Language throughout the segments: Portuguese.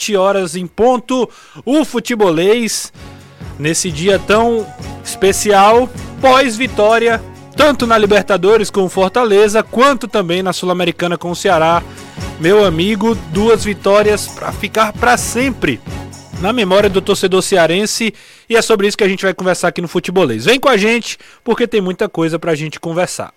7 horas em ponto, o futebolês nesse dia tão especial, pós-vitória, tanto na Libertadores com o Fortaleza, quanto também na Sul-Americana com o Ceará. Meu amigo, duas vitórias para ficar para sempre na memória do torcedor cearense e é sobre isso que a gente vai conversar aqui no Futebolês. Vem com a gente, porque tem muita coisa pra gente conversar.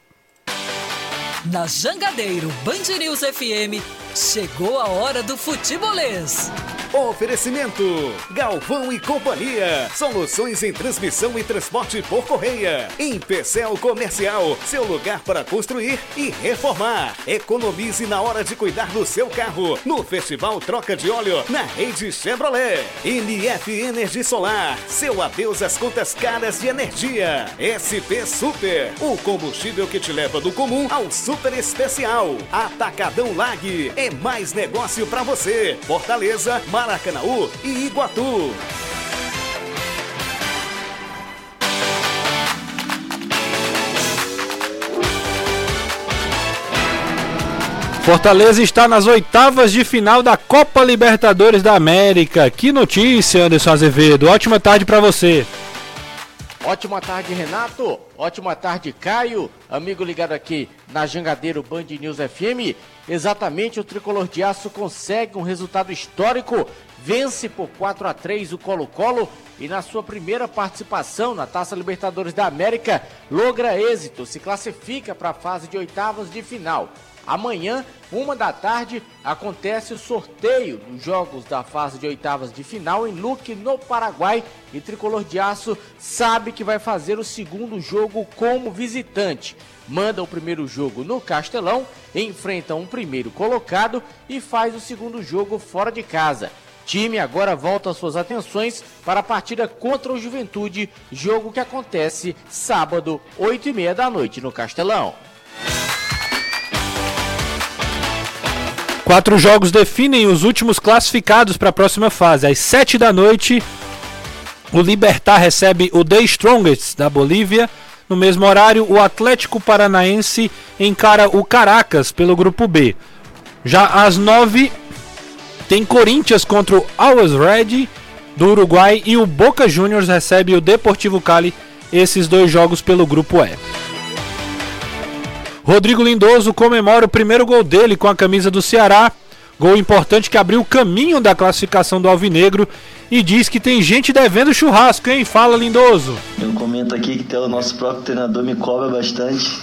Na Jangadeiro Band News FM, chegou a hora do futebolês. Oferecimento: Galvão e Companhia. Soluções em transmissão e transporte por correia. Em Pecel Comercial, seu lugar para construir e reformar. Economize na hora de cuidar do seu carro. No Festival Troca de Óleo, na rede Chevrolet. NF Energia Solar. Seu adeus às contas caras de energia. SP Super. O combustível que te leva do comum ao super especial. Atacadão Lag. É mais negócio para você. Fortaleza, Maracanaú e Iguatu. Fortaleza está nas oitavas de final da Copa Libertadores da América. Que notícia, Anderson Azevedo. Ótima tarde para você. Ótima tarde, Renato. Ótima tarde, Caio. Amigo ligado aqui na Jangadeiro Band News FM. Exatamente, o tricolor de aço consegue um resultado histórico. Vence por 4 a 3 o Colo-Colo e na sua primeira participação na Taça Libertadores da América, logra êxito, se classifica para a fase de oitavas de final. Amanhã, uma da tarde, acontece o sorteio dos jogos da fase de oitavas de final em Luque, no Paraguai. E Tricolor de Aço sabe que vai fazer o segundo jogo como visitante. Manda o primeiro jogo no Castelão, enfrenta um primeiro colocado e faz o segundo jogo fora de casa. Time agora volta suas atenções para a partida contra o Juventude, jogo que acontece sábado, 8 e meia da noite no Castelão. Quatro jogos definem os últimos classificados para a próxima fase. Às sete da noite, o Libertar recebe o The Strongest da Bolívia. No mesmo horário, o Atlético Paranaense encara o Caracas pelo grupo B. Já às nove, tem Corinthians contra o Always Red do Uruguai e o Boca Juniors recebe o Deportivo Cali. Esses dois jogos pelo grupo E. Rodrigo Lindoso comemora o primeiro gol dele com a camisa do Ceará. Gol importante que abriu o caminho da classificação do Alvinegro e diz que tem gente devendo churrasco, hein? Fala, Lindoso. Eu comento aqui que o nosso próprio treinador me cobra bastante.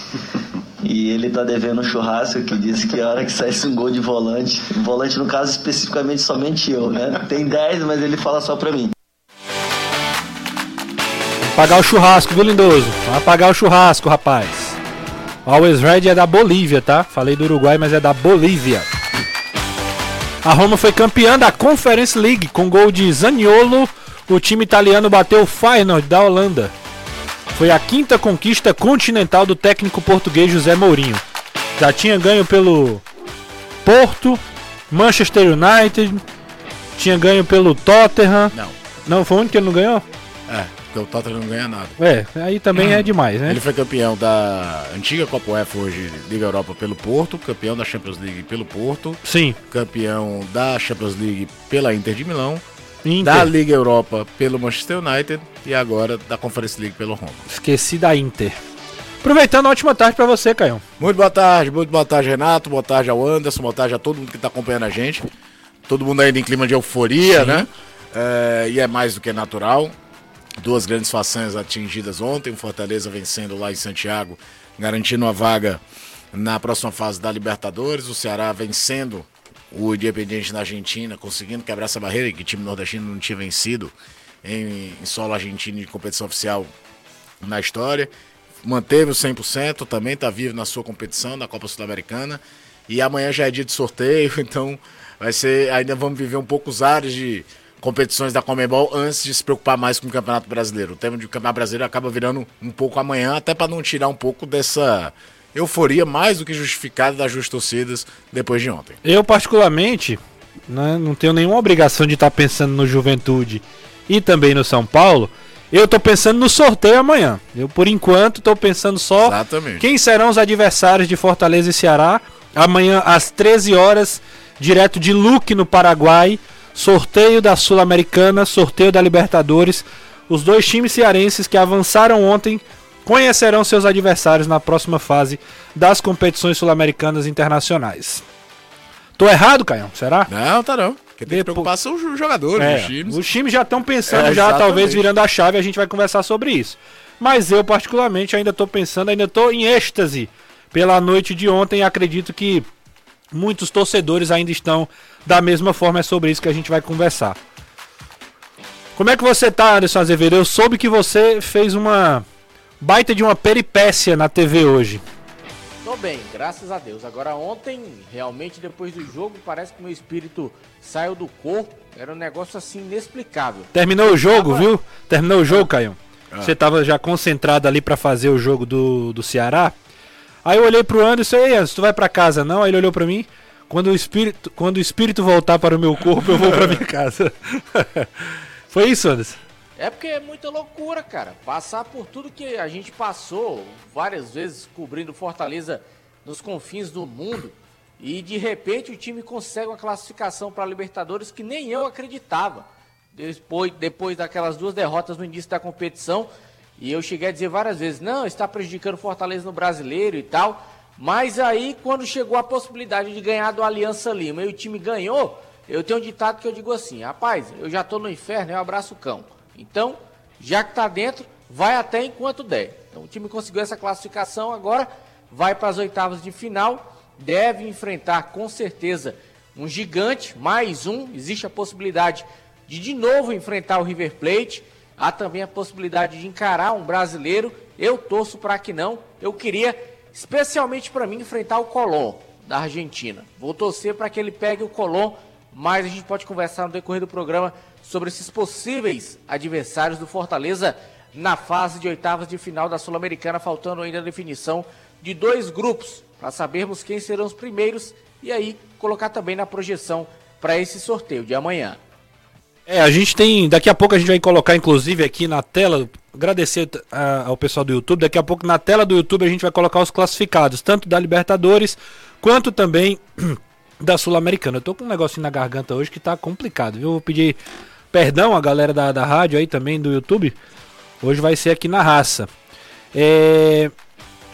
E ele tá devendo um churrasco que disse que a hora que saísse um gol de volante, volante no caso especificamente somente eu, né? Tem 10, mas ele fala só pra mim. Pagar o churrasco, viu, Lindoso? Vai o churrasco, rapaz. Always Red é da Bolívia, tá? Falei do Uruguai, mas é da Bolívia. A Roma foi campeã da Conference League com gol de Zaniolo. O time italiano bateu o Feyenoord da Holanda. Foi a quinta conquista continental do técnico português José Mourinho. Já tinha ganho pelo Porto, Manchester United, tinha ganho pelo Tottenham. Não. Não, foi o único que ele não ganhou? É, porque o Tottenham não ganha nada. É, aí também é demais, né? Ele foi campeão da antiga Copa UEFA, hoje Liga Europa pelo Porto, campeão da Champions League pelo Porto, Sim. campeão da Champions League pela Inter de Milão, Inter. da Liga Europa pelo Manchester United e agora da Conference League pelo Roma. Esqueci da Inter. Aproveitando, ótima tarde pra você, Caio. Muito boa tarde, muito boa tarde, Renato, boa tarde ao Anderson, boa tarde a todo mundo que está acompanhando a gente. Todo mundo ainda em clima de euforia, né? É, e é mais do que natural. Duas grandes façanhas atingidas ontem, o Fortaleza vencendo lá em Santiago, garantindo a vaga na próxima fase da Libertadores, o Ceará vencendo o Independiente na Argentina, conseguindo quebrar essa barreira que o time nordestino não tinha vencido em, em solo argentino de competição oficial na história. Manteve o 100%, também está vivo na sua competição, na Copa Sul-Americana. E amanhã já é dia de sorteio, então vai ser. Ainda vamos viver um pouco os ares de competições da Comebol antes de se preocupar mais com o Campeonato Brasileiro. O tema de Campeonato Brasileiro acaba virando um pouco amanhã, até para não tirar um pouco dessa euforia mais do que justificada das duas torcidas depois de ontem. Eu, particularmente, né, não tenho nenhuma obrigação de estar pensando no Juventude e também no São Paulo. Eu tô pensando no sorteio amanhã. Eu, por enquanto, tô pensando só Exatamente. quem serão os adversários de Fortaleza e Ceará. Amanhã, às 13 horas, direto de Luque, no Paraguai. sorteio da Sul-Americana, sorteio da Libertadores. Os dois times cearenses que avançaram ontem conhecerão seus adversários na próxima fase das competições sul-americanas internacionais. Tô errado, Caião? Será? Não, tá não. Quem tem que preocupar são os jogadores, É, os times. os times já estão pensando, É, já exatamente. talvez virando a chave, a gente vai conversar sobre isso. Mas eu, particularmente, ainda estou pensando, ainda estou em êxtase pela noite de ontem e acredito que muitos torcedores ainda estão da mesma forma. É sobre isso que a gente vai conversar. Como é que você tá, Anderson Azevedo? Eu soube que você fez uma baita de uma peripécia na TV hoje. Tô bem, graças a Deus. Agora ontem, realmente depois do jogo, parece que meu espírito saiu do corpo. Era um negócio assim inexplicável. Terminou o jogo, Tava- viu? Terminou o jogo, Caio. Você tava já concentrado ali pra fazer o jogo do, do Ceará. Aí eu olhei pro Anderson, ei Anderson, tu vai pra casa não? Aí ele olhou pra mim, quando o espírito, quando o espírito voltar para o meu corpo, eu vou pra minha casa. Foi isso, Anderson? É porque é muita loucura, cara. Passar por tudo que a gente passou várias vezes cobrindo Fortaleza nos confins do mundo e de repente o time consegue uma classificação para Libertadores que nem eu acreditava. Depois, depois daquelas duas derrotas no início da competição, e eu cheguei a dizer várias vezes: não, está prejudicando Fortaleza no brasileiro e tal. Mas aí, quando chegou a possibilidade de ganhar do Aliança Lima e o time ganhou, eu tenho um ditado que eu digo assim: rapaz, eu já tô no inferno, eu abraço o cão. Então, já que tá dentro, vai até enquanto der. Então, o time conseguiu essa classificação, agora vai para as oitavas de final, deve enfrentar com certeza um gigante, mais um. Existe a possibilidade de de novo enfrentar o River Plate. Há também a possibilidade de encarar um brasileiro. Eu torço para que não. Eu queria, especialmente para mim, enfrentar o Colón da Argentina. Vou torcer para que ele pegue o Colón, mas a gente pode conversar no decorrer do programa sobre esses possíveis adversários do Fortaleza na fase de oitavas de final da Sul-Americana, faltando ainda a definição de dois grupos para sabermos quem serão os primeiros e aí colocar também na projeção para esse sorteio de amanhã. É, a gente tem. Daqui a pouco a gente vai colocar, inclusive, aqui na tela. Agradecer ah, ao pessoal do YouTube. Daqui a pouco na tela do YouTube a gente vai colocar os classificados, tanto da Libertadores quanto também da Sul-Americana. Eu tô com um negocinho na garganta hoje que tá complicado, viu? Vou pedir perdão à galera da, da rádio aí também, do YouTube. Hoje vai ser aqui na raça. É,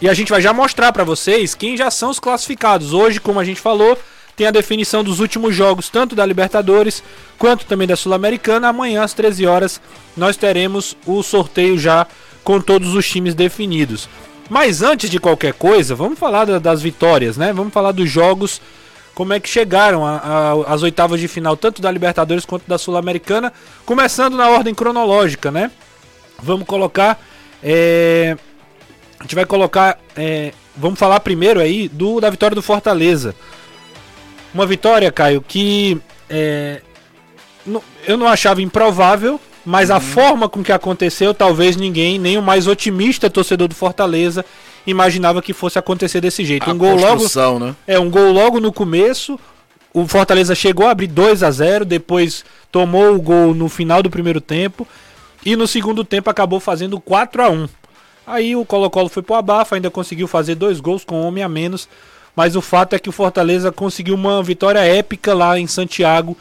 E a gente vai já mostrar pra vocês quem já são os classificados. Hoje, como a gente falou, tem a definição dos últimos jogos, tanto da Libertadores quanto também da Sul-Americana. Amanhã, às 13 horas, nós teremos o sorteio já com todos os times definidos. Mas antes de qualquer coisa, vamos falar da- das vitórias, né? Vamos falar dos jogos, como é que chegaram às oitavas de final, tanto da Libertadores quanto da Sul-Americana, começando na ordem cronológica, né? Vamos colocar. é, A gente vai colocar. é, Vamos falar primeiro aí do da vitória do Fortaleza. Uma vitória, Caio, que é, não- eu não achava improvável, mas a forma com que aconteceu, talvez ninguém, nem o mais otimista torcedor do Fortaleza, imaginava que fosse acontecer desse jeito. A um gol logo. né? É, um gol logo no começo. O Fortaleza chegou a abrir 2 a 0 depois tomou o gol no final do primeiro tempo. E no segundo tempo acabou fazendo 4 a 1 Aí o Colo-Colo foi pro abafa, ainda conseguiu fazer dois gols com um homem a menos. Mas o fato é que o Fortaleza conseguiu uma vitória épica lá em Santiago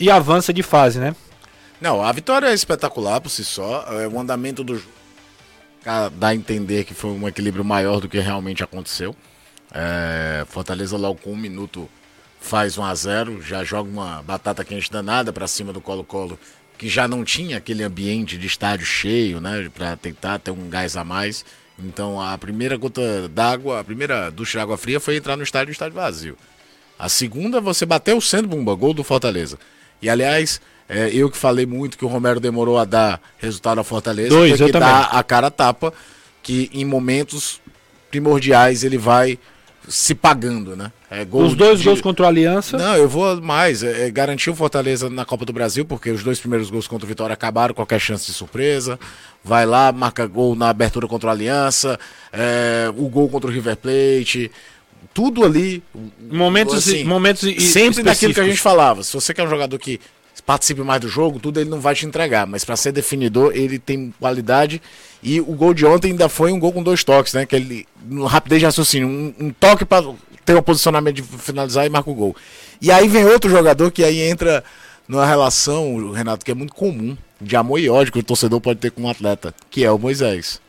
e avança de fase, né? Não, a vitória é espetacular por si só. É, o andamento do jogo dá a entender que foi um equilíbrio maior do que realmente aconteceu. É, Fortaleza logo com um minuto faz 1 a 0 já joga uma batata quente danada para cima do Colo-Colo, que já não tinha aquele ambiente de estádio cheio, né, para tentar ter um gás a mais. Então a primeira gota d'água, a primeira ducha de água fria foi entrar no estádio, estádio vazio. A segunda, você bateu sendo Bumba, gol do Fortaleza. E aliás, é, eu que falei muito que o Romero demorou a dar resultado ao Fortaleza, Dois, tem eu que dar a cara a tapa, que em momentos primordiais ele vai se pagando, né? É, Os dois de- gols contra o Aliança. Não, eu vou mais. É, é, garantiu o Fortaleza na Copa do Brasil, porque os dois primeiros gols contra o Vitória acabaram, qualquer chance de surpresa. Vai lá, marca gol na abertura contra o Aliança, é, o gol contra o River Plate. Tudo ali. Momentos, assim, momentos e- sempre naquilo que a gente falava. Se você quer um jogador que participe mais do jogo, tudo ele não vai te entregar. Mas para ser definidor, ele tem qualidade. E o gol de ontem ainda foi um gol com dois toques, né? Que ele, rapidez de raciocínio, um, um toque para ter um posicionamento de finalizar e marca o gol. E aí vem outro jogador que aí entra numa relação, Renato, que é muito comum, de amor e ódio que o torcedor pode ter com um atleta, que é o Moisés.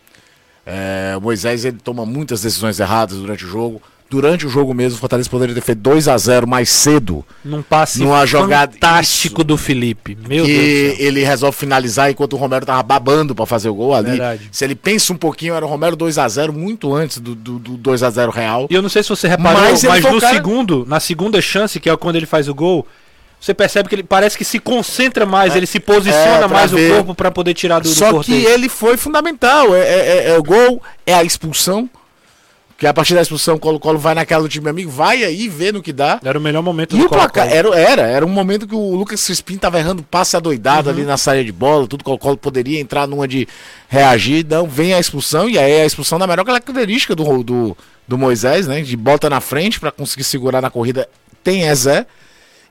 É, o Moisés ele toma muitas decisões erradas durante o jogo. Durante o jogo mesmo, o Fortaleza poderia ter feito 2 a 0 mais cedo. Num passe Numa jogada- fantástico do Felipe. Meu que Deus do céu. ele resolve finalizar enquanto o Romero tava babando pra fazer o gol ali. Verdade. Se ele pensa um pouquinho, era o Romero 2 a 0 muito antes do, do, do 2 a 0 real. E eu não sei se você reparou, Mas mas, o no cara- segundo, na segunda chance, que é quando ele faz o gol, você percebe que ele parece que se concentra mais, ele se posiciona é, mais o ver. corpo pra poder tirar do, do Só que cortejo. ele foi fundamental. É, é- é- é o gol, é a expulsão. Que a partir da expulsão, o Colo-Colo vai naquela do time amigo, vai aí ver no que dá. Era o melhor momento E do Colo-Colo. era, era, era um momento que o Lucas Crispim tava errando passe adoidado ali na saída de bola, tudo Colo-Colo poderia entrar numa de reagir, não, vem a expulsão, e aí a expulsão da melhor característica do, do, do Moisés, né, de bota na frente para conseguir segurar na corrida, tem Ezé,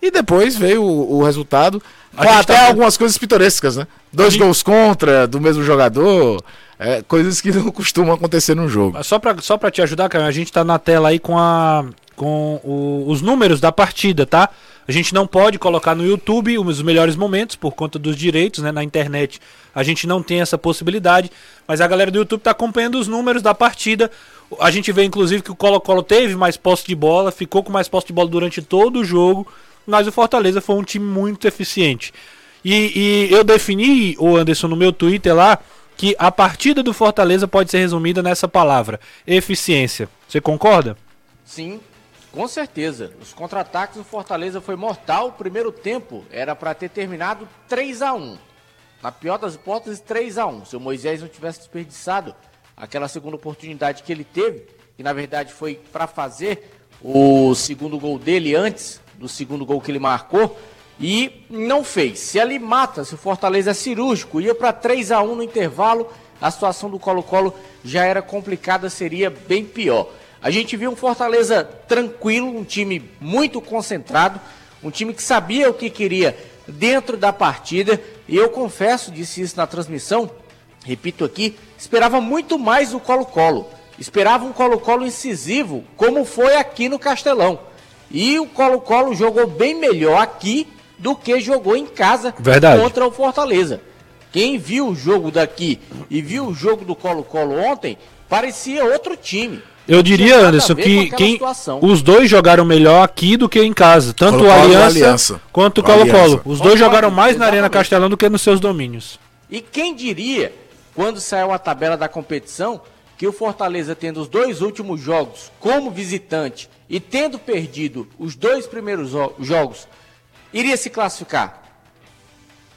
e depois veio o, o resultado, com até tá- algumas coisas pitorescas, né, dois gente- gols contra, do mesmo jogador, é, coisas que não costumam acontecer no jogo. Só pra, só pra te ajudar, cara, a gente tá na tela aí com, a, com o- os números da partida, tá? A gente não pode colocar no YouTube os melhores momentos por conta dos direitos, né? Na internet a gente não tem essa possibilidade, mas a galera do YouTube tá acompanhando os números da partida. A gente vê inclusive que o Colo-Colo teve mais posse de bola, ficou com mais posse de bola durante todo o jogo, mas o Fortaleza foi um time muito eficiente. E, e eu defini, o Anderson, no meu Twitter lá, que a partida do Fortaleza pode ser resumida nessa palavra: eficiência. Você concorda? Sim, com certeza. Os contra-ataques do Fortaleza foi mortal. O primeiro tempo era para ter terminado 3 a 1 Na pior das hipóteses, 3 a 1 Se o Moisés não tivesse desperdiçado aquela segunda oportunidade que ele teve, que na verdade foi para fazer o segundo gol dele antes do segundo gol que ele marcou, e não fez. Se ali mata, se o Fortaleza é cirúrgico, ia para 3 a 1 no intervalo, a situação do Colo-Colo já era complicada, seria bem pior. A gente viu um Fortaleza tranquilo, um time muito concentrado, um time que sabia o que queria dentro da partida, e eu confesso, disse isso na transmissão, repito aqui, esperava muito mais do Colo-Colo. Esperava um Colo-Colo incisivo, como foi aqui no Castelão. E o Colo-Colo jogou bem melhor aqui do que jogou em casa Verdade. contra o Fortaleza. Quem viu o jogo daqui e viu o jogo do Colo-Colo ontem, parecia outro time. Eu diria, Anderson, que quem, situação. os dois jogaram melhor aqui do que em casa. Tanto o Aliança, Aliança. quanto o Colo-Colo. Os dois Concordo, jogaram mais na Arena exatamente. Castelão do que nos seus domínios. E quem diria, quando saiu a tabela da competição, que o Fortaleza, tendo os dois últimos jogos como visitante e tendo perdido os dois primeiros jo- jogos, iria se classificar?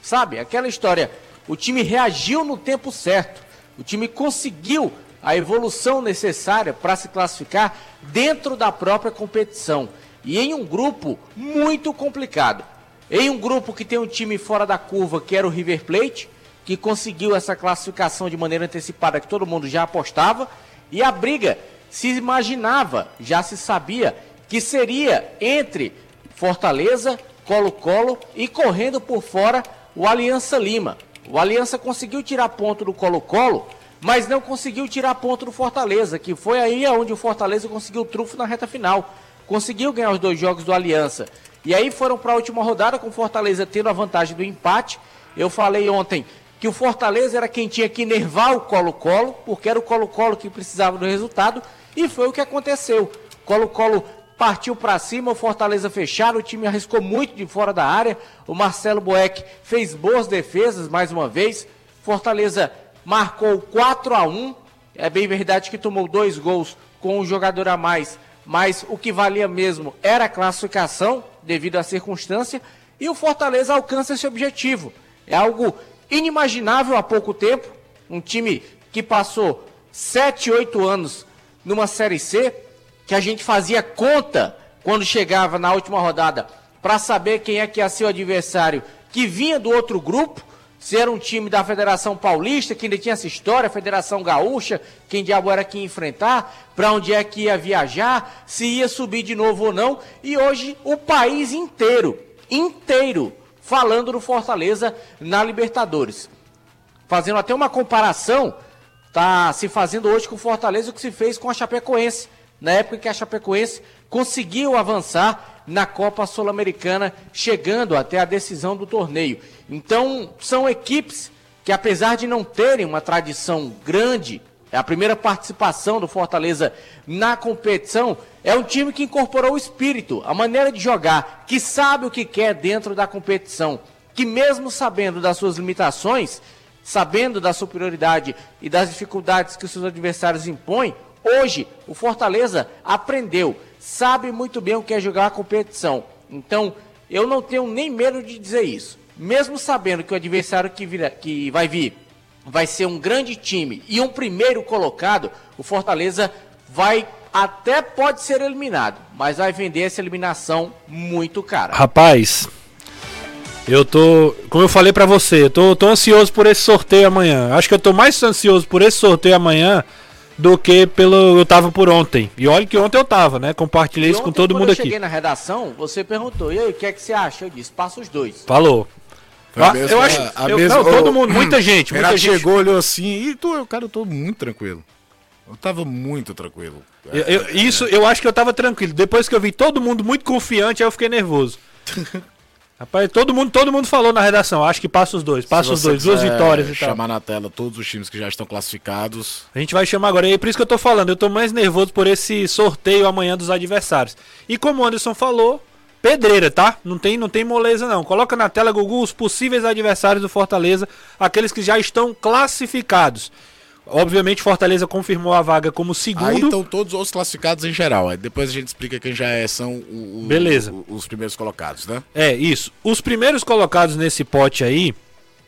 Sabe, aquela história, o time reagiu no tempo certo, o time conseguiu a evolução necessária para se classificar dentro da própria competição e em um grupo muito complicado. Em um grupo que tem um time fora da curva, que era o River Plate, que conseguiu essa classificação de maneira antecipada que todo mundo já apostava, e a briga se imaginava, já se sabia, que seria entre Fortaleza, Colo-Colo e correndo por fora o Aliança Lima. O Aliança conseguiu tirar ponto do Colo-Colo, mas não conseguiu tirar ponto do Fortaleza, que foi aí onde o Fortaleza conseguiu o trunfo na reta final. Conseguiu ganhar os dois jogos do Aliança. E aí foram para a última rodada com o Fortaleza tendo a vantagem do empate. Eu falei ontem que o Fortaleza era quem tinha que nervar o Colo-Colo, porque era o Colo-Colo que precisava do resultado, e foi o que aconteceu. Colo-Colo partiu para cima, o Fortaleza fecharam, o time arriscou muito de fora da área. O Marcelo Boeck fez boas defesas mais uma vez. Fortaleza marcou 4 a 1. É bem verdade que tomou dois gols com um jogador a mais, mas o que valia mesmo era a classificação devido à circunstância e o Fortaleza alcança esse objetivo. É algo inimaginável há pouco tempo, um time que passou 7, 8 anos numa Série C, que a gente fazia conta quando chegava na última rodada para saber quem é que ia ser o adversário que vinha do outro grupo, se era um time da Federação Paulista, que ainda tinha essa história, Federação Gaúcha, quem diabo era que ia enfrentar, para onde é que ia viajar, se ia subir de novo ou não, e hoje o país inteiro, inteiro, falando do Fortaleza na Libertadores. Fazendo até uma comparação, tá se fazendo hoje com o Fortaleza o que se fez com a Chapecoense, na época que a Chapecoense conseguiu avançar na Copa Sul-Americana, chegando até a decisão do torneio. Então, são equipes que, apesar de não terem uma tradição grande, é a primeira participação do Fortaleza na competição, é um time que incorporou o espírito, a maneira de jogar, que sabe o que quer dentro da competição, que mesmo sabendo das suas limitações, sabendo da superioridade e das dificuldades que os seus adversários impõem, hoje o Fortaleza aprendeu, sabe muito bem o que é jogar a competição. Então, eu não tenho nem medo de dizer isso. Mesmo sabendo que o adversário que, vira, que vai vir vai ser um grande time e um primeiro colocado, o Fortaleza vai até pode ser eliminado, mas vai vender essa eliminação muito cara. Rapaz, eu tô, como eu falei para você, eu tô, tô ansioso por esse sorteio amanhã. Acho que eu tô mais ansioso por esse sorteio amanhã do que pelo eu tava por ontem. E olha que ontem eu tava, né? Compartilhei isso com todo mundo aqui. Quando eu cheguei na redação, você perguntou: "E aí, o que é que você acha?" Eu disse: "Passa os dois". Falou. Ah, eu acho, eu, mesma, não, todo mundo, muita gente, muita gente chegou, olhou assim, e tu, cara, eu tô muito tranquilo. Eu tava muito tranquilo. Eu, eu, isso, eu acho que eu tava tranquilo. Depois que eu vi todo mundo muito confiante, aí eu fiquei nervoso. Rapaz, todo mundo, todo mundo falou na redação. Acho que passa os dois. Passa os dois, duas vitórias e tal. chamar na tela todos os times que já estão classificados. A gente vai chamar agora. E é por isso que eu tô falando. Eu tô mais nervoso por esse sorteio amanhã dos adversários. E como o Anderson falou, pedreira, tá? Não tem, não tem moleza não. Coloca na tela, Gugu, os possíveis adversários do Fortaleza, aqueles que já estão classificados. Obviamente, Fortaleza confirmou a vaga como segundo. Aí estão todos os classificados em geral. Depois a gente explica quem já é, são o, o, Beleza. O, os primeiros colocados, né? É, isso. Os primeiros colocados nesse pote aí,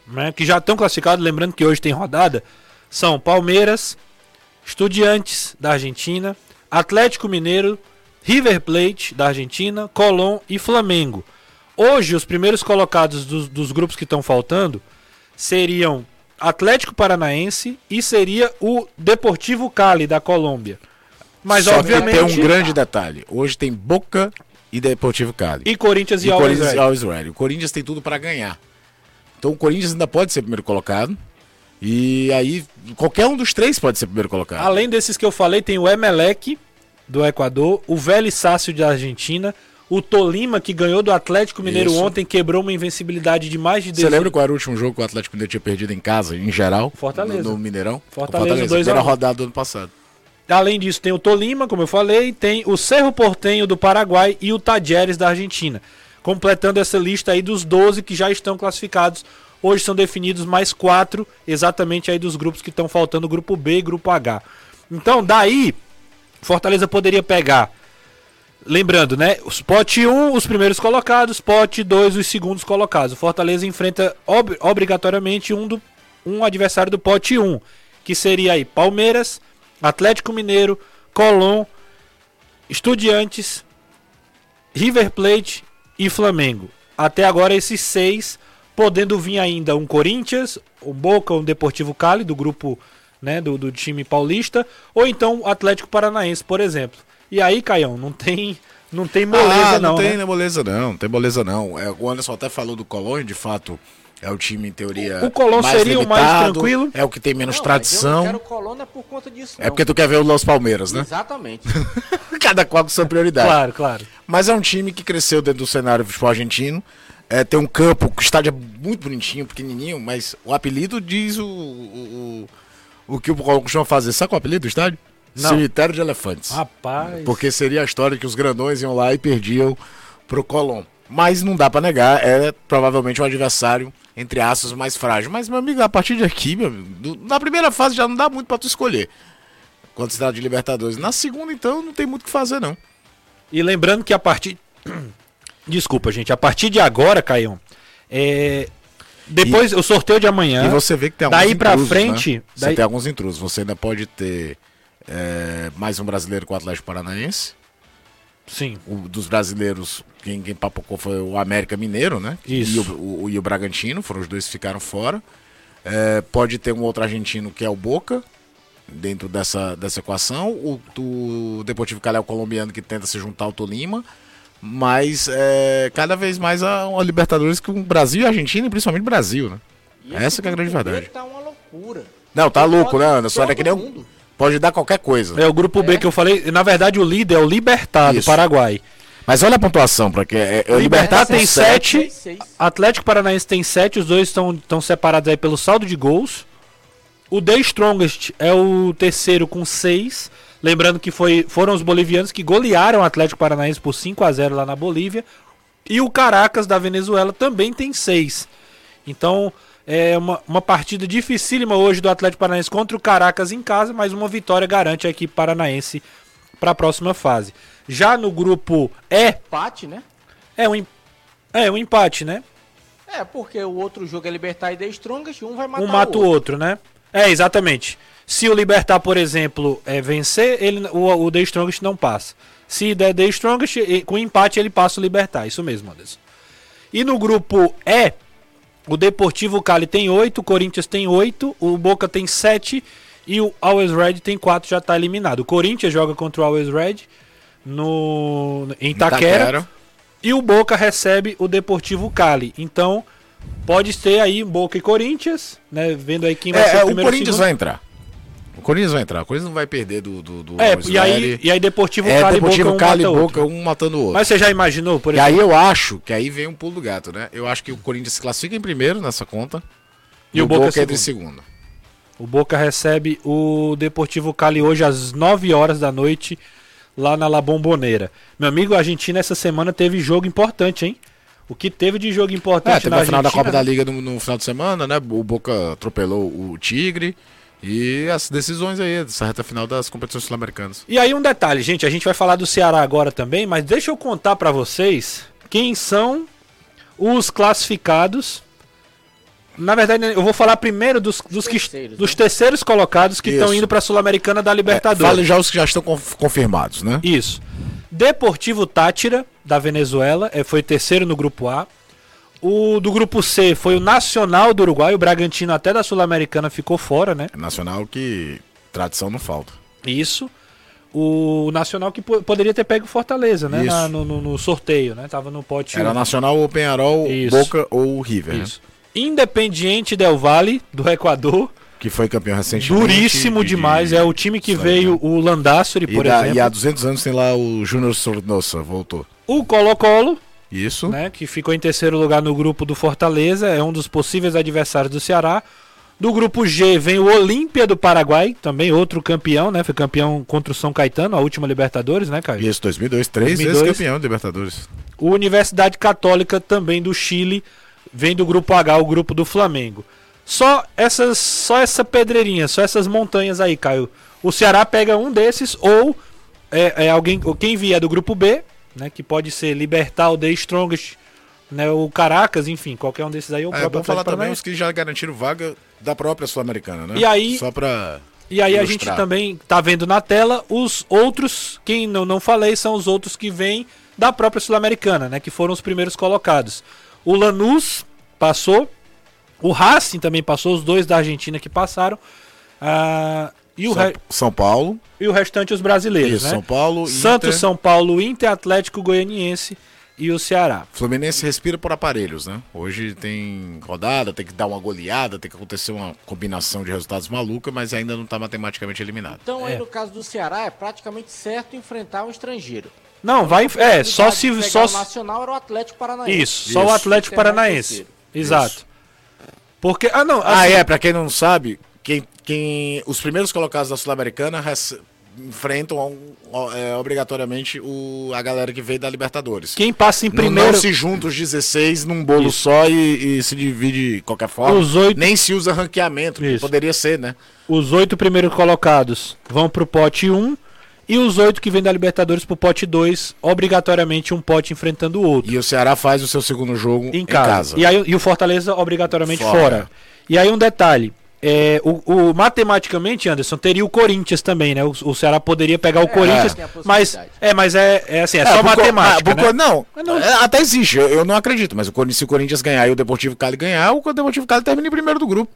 né, que já estão classificados, lembrando que hoje tem rodada, são Palmeiras, Estudiantes da Argentina, Atlético Mineiro, River Plate da Argentina, Colón e Flamengo. Hoje, os primeiros colocados dos, dos grupos que estão faltando seriam Atlético Paranaense e seria o Deportivo Cali da Colômbia. Mas Só obviamente tem um grande detalhe. Hoje tem Boca e Deportivo Cali. E Corinthians e, e Corinthians Always Ready. O Corinthians tem tudo para ganhar. Então o Corinthians ainda pode ser primeiro colocado. E aí qualquer um dos três pode ser primeiro colocado. Além desses que eu falei, tem o Emelec do Equador, o Vélez Sácio da Argentina, o Tolima, que ganhou do Atlético Mineiro Isso. ontem, quebrou uma invencibilidade de mais de Você lembra qual era o último jogo que o Atlético Mineiro tinha perdido em casa, em geral? Fortaleza. No, no Mineirão? Fortaleza, Fortaleza primeira rodada do ano passado. Além disso, tem o Tolima, como eu falei, tem o Cerro Portenho do Paraguai e o Tajeres da Argentina. Completando essa lista aí dos 12 que já estão classificados. Hoje são definidos mais quatro, exatamente aí dos grupos que estão faltando, grupo B e grupo H. Então, daí, Fortaleza poderia pegar Lembrando, né? Os pote 1, os primeiros colocados, pote 2, os segundos colocados. O Fortaleza enfrenta ob obrigatoriamente um, do, um adversário do pote 1, que seria aí Palmeiras, Atlético Mineiro, Colón, Estudiantes, River Plate e Flamengo. Até agora esses seis, podendo vir ainda um Corinthians, um Boca, um Deportivo Cali, do grupo né, do, do time paulista, ou então Atlético Paranaense, por exemplo. E aí, Caião, não tem, não tem moleza ah, não. Não tem né? moleza não, não tem moleza não. É, o Anderson até falou do Colônia, de fato. É o time, em teoria. O, o Colón seria limitado, o mais tranquilo. É o que tem menos não, tradição. Eu não quero Colônia por conta disso. É porque tu quer ver o Los Palmeiras, né? Exatamente. Cada qual com sua prioridade. Claro, claro. Mas é um time que cresceu dentro do cenário do futebol argentino. É, tem um campo, o estádio é muito bonitinho, pequenininho, mas o apelido diz o, o, o, o que o Colón costuma fazer. Sabe qual é o apelido do estádio? Não. Cemitério de Elefantes. Rapaz. Porque seria a história que os grandões iam lá e perdiam pro Colom. Mas não dá para negar, é provavelmente um adversário, entre aspas, mais frágil. Mas, meu amigo, a partir de aqui, meu amigo, na primeira fase já não dá muito para tu escolher. Quando se trata de Libertadores. Na segunda, então, não tem muito o que fazer, não. E lembrando que a partir. Desculpa, gente. A partir de agora, Caião, é, depois, e, o sorteio de amanhã. E você vê que tem alguns daí intrusos, pra frente. Né? Você tem alguns intrusos. Você ainda pode ter é, mais um brasileiro com o Atlético Paranaense. Sim. O, dos brasileiros, quem, quem papocou foi o América Mineiro, né? Isso. E o, o, e o Bragantino, foram os dois que ficaram fora. É, pode ter um outro argentino que é o Boca, dentro dessa, dessa equação. O, o Deportivo Cali é o colombiano que tenta se juntar ao Tolima. Mas é, cada vez mais a, a Libertadores com o Brasil e a Argentina, e principalmente o Brasil, né? Essa que é a grande verdade. Tá uma loucura. Não, tá louco, né, Anderson? É que nem um, Pode dar qualquer coisa. É o grupo B é. que eu falei. Na verdade, o líder é o Libertado, Isso. Paraguai. Mas olha a pontuação, para que é, é, O Libertar tem sete, 7, seis. Atlético Paranaense tem 7, os dois estão estão separados aí pelo saldo de gols. O The Strongest é o terceiro com 6. Lembrando que foi, foram os bolivianos que golearam o Atlético Paranaense por 5 a 0 lá na Bolívia. E o Caracas da Venezuela também tem 6. Então é uma, uma partida dificílima hoje do Atlético Paranaense contra o Caracas em casa, mas uma vitória garante a equipe paranaense para a próxima fase. Já no grupo E, Empate, né? é um, é um empate, né? É, porque o outro jogo é Libertar e The Strongest, um vai matar um mata o o outro. outro, né? É, exatamente. Se o Libertar, por exemplo, é, vencer, ele, o, o The Strongest não passa. Se der The Strongest, com empate ele passa o Libertar. Isso mesmo, Anderson. E no grupo E, o Deportivo Cali tem 8, o Corinthians tem 8, o Boca tem 7 e o Always Red tem 4, já está eliminado. O Corinthians joga contra o Always Red no, em Itaquera. E o Boca recebe o Deportivo Cali. Então, pode ter aí Boca e Corinthians, né? Vendo aí quem vai ser É, o é, o primeiro e Corinthians segundo. vai entrar. O Corinthians vai entrar. O Corinthians não vai perder do. do, do É, e aí, e aí Deportivo é Cali e Deportivo Boca um Cali e Boca, um matando o outro. Mas você já imaginou, por E exemplo? aí eu acho que aí vem um pulo do gato, né? Eu acho que o Corinthians se classifica em primeiro nessa conta. E o Boca entra em segundo. O Boca recebe o Deportivo Cali hoje às 9 horas da noite, lá na La Bombonera. Meu amigo, a Argentina essa semana teve jogo importante, hein? O que teve de jogo É, importante teve na a final da Argentina, Copa da Liga no, no final de semana, né? O Boca atropelou o Tigre. E as decisões aí, dessa reta final das competições sul-americanas. E aí um detalhe, gente, a gente vai falar do Ceará agora também, mas deixa eu contar pra vocês quem são os classificados. Na verdade, eu vou falar primeiro dos, dos, que- Terceiros, dos né? terceiros colocados que estão indo pra Sul-Americana da Libertadores. Fale já os que já estão conf- confirmados, né? Isso. Deportivo Tátira, da Venezuela, é, foi terceiro no grupo A. O do grupo C foi o Nacional do Uruguai, o Bragantino até da Sul-Americana ficou fora, né? Nacional que tradição não falta. Isso. O Nacional que po- poderia ter pego Fortaleza, né? Na- no, no- no sorteio, né? Tava no pote. Era nacional ou Penharol, Isso. Boca ou River, né? Isso. Independiente Del Valle, do Equador. Que foi campeão recentemente. Duríssimo de- de- demais. É o time que veio o Landassori, E, por da- exemplo. e há 200 anos tem lá o Júnior Sornosa, voltou. O Colo-Colo, Isso. né, que ficou em terceiro lugar no grupo do Fortaleza, é um dos possíveis adversários do Ceará. Do grupo G vem o Olímpia do Paraguai, também outro campeão, né? Foi campeão contra o São Caetano, a última Libertadores, né, Caio? Isso, 2002, três 2002. vezes campeão de Libertadores. O Universidade Católica também do Chile vem do grupo H, o grupo do Flamengo. Só essas, só essa pedreirinha, só essas montanhas aí, Caio. O Ceará pega um desses ou é, é alguém, ou quem vier do grupo B, né, que pode ser Libertar o The Strongest, né, o Caracas, enfim, qualquer um desses aí, É próprio bom falar também os que já garantiram vaga da própria Sul-Americana, né? E aí- Só pra. E aí a gente também tá vendo na tela os outros, quem não, não falei, são os outros que vêm da própria Sul-Americana, né? Que foram os primeiros colocados. O Lanús passou, o Racing também passou, os dois da Argentina que passaram. ah, e, o São, re- São Paulo. e o restante os brasileiros, Isso, né? São Paulo. Santos, Inter. São Paulo, Inter, Atlético Goianiense e o Ceará. Fluminense respira por aparelhos, né? Hoje tem rodada, tem que dar uma goleada, tem que acontecer uma combinação de resultados maluca, mas ainda não tá matematicamente eliminado. Então, aí É. no caso do Ceará, é praticamente certo enfrentar um estrangeiro. Não, vai. É, só se. Só o se Nacional era o Atlético Paranaense. isso, só o Isso. Atlético Paranaense. Exato. Porque. Ah, não. Ah, assim- é, pra quem não sabe, quem, quem os primeiros colocados da Sul-Americana enfrentam é, obrigatoriamente o, a galera que veio da Libertadores. Quem passa em Não- primeiro. Não, se junta os 16 num bolo Isso. só e, e se divide de qualquer forma. Os Nem se usa ranqueamento, que poderia ser, né? Os oito primeiros colocados vão pro pote 1 e os oito que vêm da Libertadores pro pote 2, obrigatoriamente um pote enfrentando o outro. E o Ceará faz o seu segundo jogo em casa. E, aí, e o Fortaleza obrigatoriamente fora. Fora. E aí um detalhe. É, o, o- matematicamente, Anderson, teria o Corinthians também, né? O, o Ceará poderia pegar o Corinthians, tem a mas é, mas é, é assim, é, É, só matemática, ah, né? Não, não- é, até existe, eu, eu não acredito, mas o, Corinthians- se o Corinthians ganhar e o Deportivo Cali ganhar, o Deportivo Cali termina em primeiro do grupo.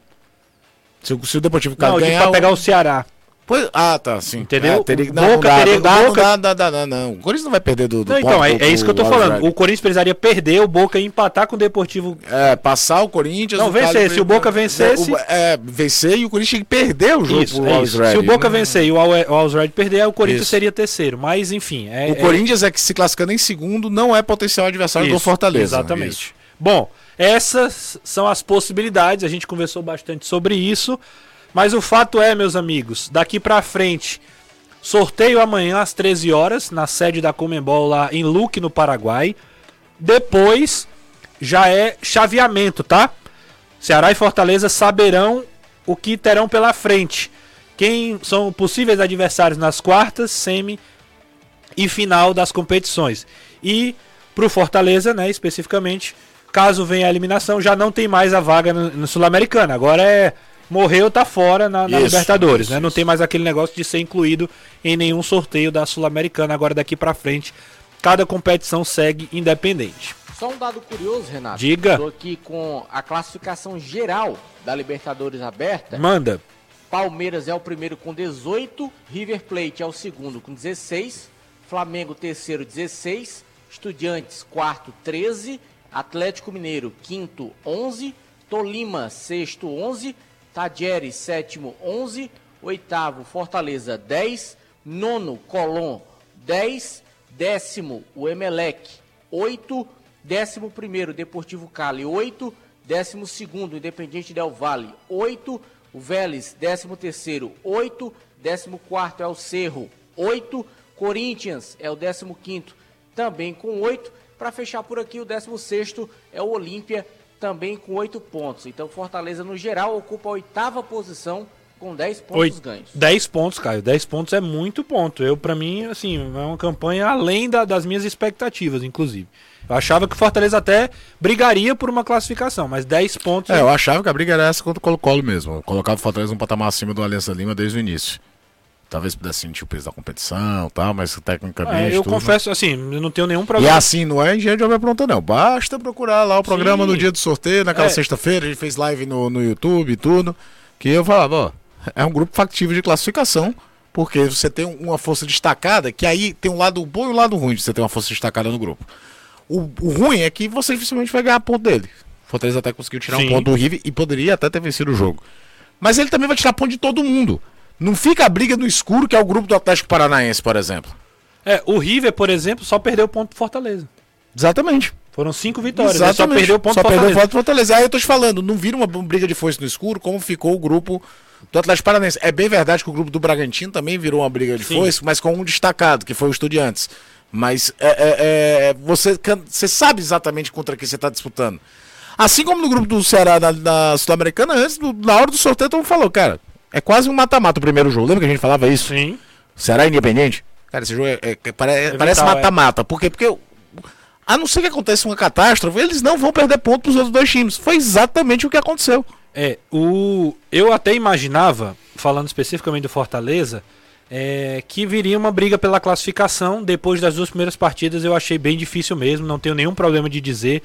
Se, o- se o Deportivo Cali Não, ganhar. pra pegar o Ceará. Pois, ah, tá, sim. Entendeu? É, teria, O não, Boca não, dá, teria- não, dá, Boca- não, dá, não, dá, não. O Corinthians não vai perder do, do Não, então, é, é isso que eu tô falando. O Corinthians precisaria perder, o Boca empatar com o Deportivo. É, passar o Corinthians. Não, Cali- vencer. Se o Boca vencesse- O- É, vencer e o Corinthians perder o jogo Isso, pro é isso. Se o Boca Não- vencer e o Al- o Alves Red perder, o Corinthians Isso. seria terceiro. Mas, enfim. É, O é- Corinthians é que se classificando em segundo não é potencial adversário do Fortaleza. Exatamente. Bom, essas são as possibilidades. A gente conversou bastante sobre isso. Mas o fato é, meus amigos, daqui pra frente, sorteio amanhã às 13 horas, na sede da Comembol lá em Luque, no Paraguai. Depois já é chaveamento, tá? Ceará e Fortaleza saberão o que terão pela frente. Quem são possíveis adversários nas quartas, semi e final das competições. E pro Fortaleza, né, especificamente, caso venha a eliminação, já não tem mais a vaga no, no Sul-Americana. Agora é morreu, tá fora na, na Isso, Libertadores, isso, né? Não isso. tem mais aquele negócio de ser incluído em nenhum sorteio da Sul-Americana. Agora daqui pra frente, cada competição segue independente. Só um dado curioso, Renato. Diga. Tô aqui com a classificação geral da Libertadores aberta. Manda. Palmeiras é o primeiro com 18, River Plate é o segundo com 16, Flamengo terceiro 16, Estudiantes quarto 13, Atlético Mineiro quinto 11, Tolima sexto 11, Tajeres sétimo 11, oitavo Fortaleza 10, nono Colón 10, décimo o Emelec 8, décimo primeiro Deportivo Cali 8, décimo segundo Independiente Del Valle 8, o Vélez, 13 terceiro, 8. 14 é o Cerro, 8. Corinthians é o 15 também com 8. Para fechar por aqui, o 16 é o Olímpia, também com 8 pontos. Então, Fortaleza, no geral, ocupa a oitava posição com 10 pontos Oito- ganhos. 10 pontos, Caio. 10 pontos é muito ponto. Eu, pra mim, assim, é uma campanha além da- das minhas expectativas, inclusive. Eu achava que o Fortaleza até brigaria por uma classificação, mas 10 pontos. É, eu achava que a briga era essa contra o Colo-Colo mesmo. Eu colocava o Fortaleza um patamar acima do Aliança Lima desde o início. Talvez pudesse sentir o peso da competição e tal, mas tecnicamente. É, eu tudo- confesso, assim, eu não tenho nenhum E problema. assim, não é engenho de obra pronta, não. Basta procurar lá o programa Sim. no dia do sorteio, naquela É. sexta-feira, a gente fez live no, no YouTube e tudo. Que eu falava, ó, é um grupo factível de classificação, porque você tem uma força destacada, que aí tem um lado bom e um lado ruim de você ter uma força destacada no grupo. O, o ruim é que você dificilmente vai ganhar ponto dele. O Fortaleza até conseguiu tirar Sim. um ponto do River e poderia até ter vencido o jogo. Mas ele também vai tirar ponto de todo mundo. Não fica a briga no escuro, que é o grupo do Atlético Paranaense, por exemplo. É, o River, por exemplo, só perdeu ponto pro Fortaleza. Exatamente. Foram cinco vitórias. Ele só perdeu ponto Só pro perdeu Fortaleza. ponto pro Fortaleza. Aí eu tô te falando, não vira uma briga de foice no escuro, como ficou o grupo do Atlético Paranaense. É bem verdade que o grupo do Bragantino também virou uma briga de Sim. foice, mas com um destacado, que foi o Estudiantes. Mas é, é, é, você, você sabe exatamente contra quem você está disputando. Assim como no grupo do Ceará na, na Sul-Americana, antes, do- na hora do sorteio, todo mundo falou, cara, é quase um mata-mata o primeiro jogo. Lembra que a gente falava isso? Sim. Ceará Independente? Cara, esse jogo é, é- é- pare- parece é. mata-mata. Por quê? Porque, a não ser que aconteça uma catástrofe, eles não vão perder ponto pros outros dois times. Foi exatamente o que aconteceu. É, o eu até imaginava, falando especificamente do Fortaleza, é, que viria uma briga pela classificação. Depois das duas primeiras partidas eu achei bem difícil mesmo, não tenho nenhum problema de dizer.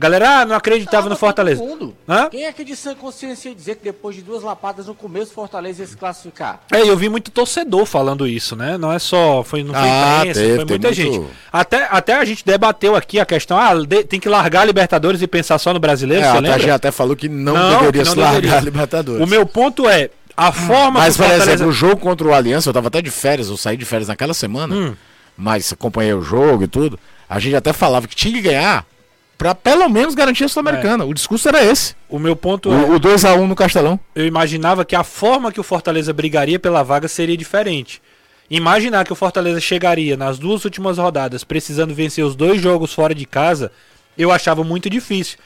Galera, ah, não acreditava no Fortaleza. todo mundo. Hã? Quem é que de sã consciência ia dizer que depois de duas lapadas no começo, Fortaleza ia se classificar? É, eu vi muito torcedor falando isso, né? Não é só, foi, não foi Ah, imprensa, teve, foi muita muito- gente. Até, até a gente debateu aqui a questão, ah, de- tem que largar a Libertadores e pensar só no brasileiro, É, você a? TG até falou que não, Não, deveria que não se largar deveria. a Libertadores. O meu ponto é, a forma Mas, por Fortaleza... exemplo, o jogo contra o Aliança, eu tava até de férias, eu saí de férias naquela semana, Hum. mas acompanhei o jogo e tudo. A gente até falava que tinha que ganhar pra pelo menos garantir a Sul-Americana. O discurso era esse. O meu ponto é... O, o 2x1 no Castelão. eu imaginava que a forma que o Fortaleza brigaria pela vaga seria diferente. Imaginar que o Fortaleza chegaria nas duas últimas rodadas precisando vencer os dois jogos fora de casa, eu achava muito difícil.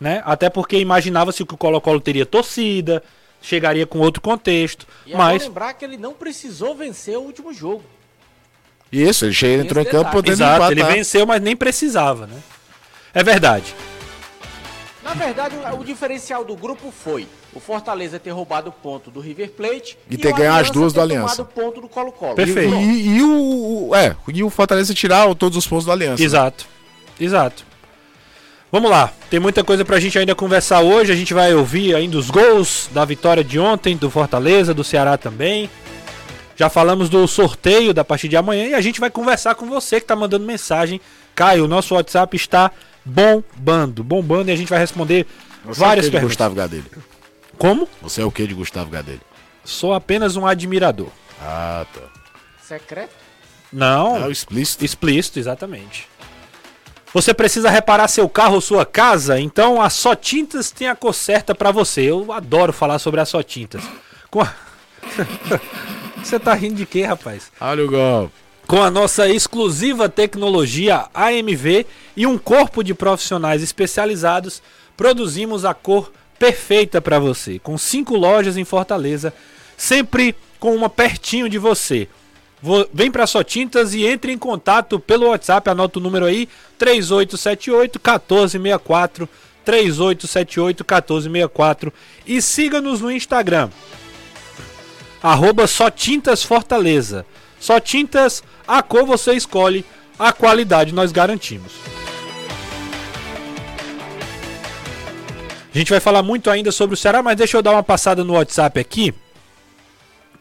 Né? Até porque imaginava-se que o Colo-Colo teria torcida, chegaria com outro contexto. E é mas, lembrar que ele não precisou vencer o último jogo. Isso, ele chega, entrou em campo podendo exato, empatar. ele venceu, mas nem precisava. Né? É verdade. Na verdade, o, diferencial do grupo foi o Fortaleza ter roubado o ponto do River Plate E ter o ganho as duas ter do Aliança. ponto do Colo-Colo. Perfeito. E, e o, é, e o Fortaleza tirar todos os pontos do Aliança. Exato. Exato. Vamos lá, tem muita coisa pra gente ainda conversar hoje. A gente vai ouvir ainda os gols da vitória de ontem, do Fortaleza, do Ceará também. Já falamos do sorteio da partir de amanhã e a gente vai conversar com você que está mandando mensagem. Caio, o nosso WhatsApp está bombando, bombando e a gente vai responder Você várias é o que de perguntas. Gustavo Gadelha? Como? Você é o que de Gustavo Gadelha? Sou apenas um admirador. Ah, tá. Secreto? Não, É o explícito. Explícito, exatamente. Você precisa reparar seu carro ou sua casa? Então a Só Tintas tem a cor certa para você. Eu adoro falar sobre a Só Tintas. Com a... você tá rindo de quê, rapaz? Olha o golpe. Com a nossa exclusiva tecnologia AMV e um corpo de profissionais especializados, produzimos a cor perfeita para você. Com cinco lojas em Fortaleza, sempre com uma pertinho de você. Vo- Vem para Só Tintas e entre em contato pelo WhatsApp, anota o número aí, 3878 1464, 3878 1464 e siga-nos no Instagram, arroba Só Tintas Fortaleza. Só Tintas, a cor você escolhe, a qualidade nós garantimos. A gente vai falar muito ainda sobre o Ceará, mas deixa eu dar uma passada no WhatsApp aqui.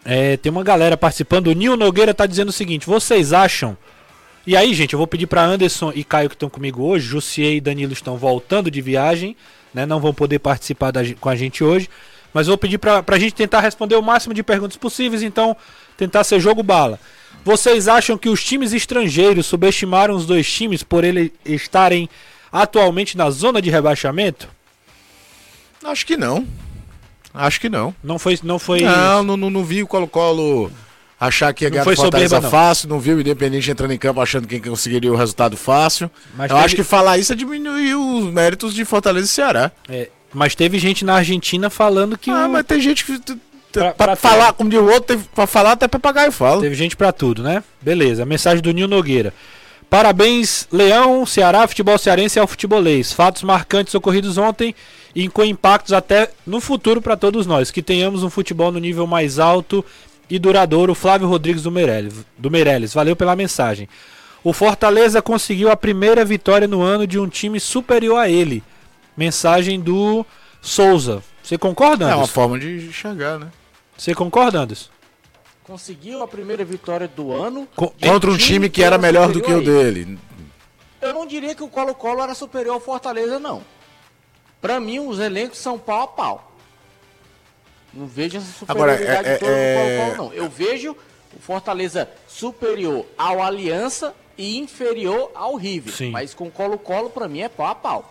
É, tem uma galera participando. O Nil Nogueira tá dizendo o seguinte: vocês acham? E aí, gente, eu vou pedir para Anderson e Caio que estão comigo hoje. Jussier e Danilo estão voltando de viagem, né? Não vão poder participar da com a gente hoje. Mas vou pedir para a gente tentar responder o máximo de perguntas possíveis, então tentar ser jogo bala. Vocês acham que os times estrangeiros subestimaram os dois times por eles estarem atualmente na zona de rebaixamento? Acho que não. Acho que não. Não foi, não foi. Não, não, não, não vi o Colo-Colo achar que ia ganhar Fortaleza soberba, não. fácil, não viu o Independente entrando em campo achando que conseguiria o resultado fácil. Mas Eu teve- acho que falar isso é diminuir os méritos de Fortaleza e Ceará. É, mas teve gente na Argentina falando que ah, o- mas tem gente que. Pra- Pra, pra falar, como de outro, pra falar até papagaio fala. Teve gente pra tudo, né? Beleza. Mensagem do Nil Nogueira. Parabéns, Leão, Ceará, futebol cearense é o futebolês. Fatos marcantes ocorridos ontem e com impactos até no futuro pra todos nós. Que tenhamos um futebol no nível mais alto e duradouro. Flávio Rodrigues do Meirelles. Do Meirelles. Valeu pela mensagem. O Fortaleza conseguiu a primeira vitória no ano de um time superior a ele. Mensagem do Souza. Você concorda, É uma Anderson? forma de enxergar, né? Você concorda, Anderson? Conseguiu a primeira vitória do ano. Contra um time que era melhor do que o dele. Eu não diria que o Colo-Colo era superior ao Fortaleza, não. Pra mim, os elencos são pau a pau. Não vejo essa Agora, superioridade é- é- toda é- do Colo-Colo, não. Eu vejo o Fortaleza superior ao Aliança e inferior ao River. Sim. Mas com o Colo-Colo, pra mim, é pau a pau.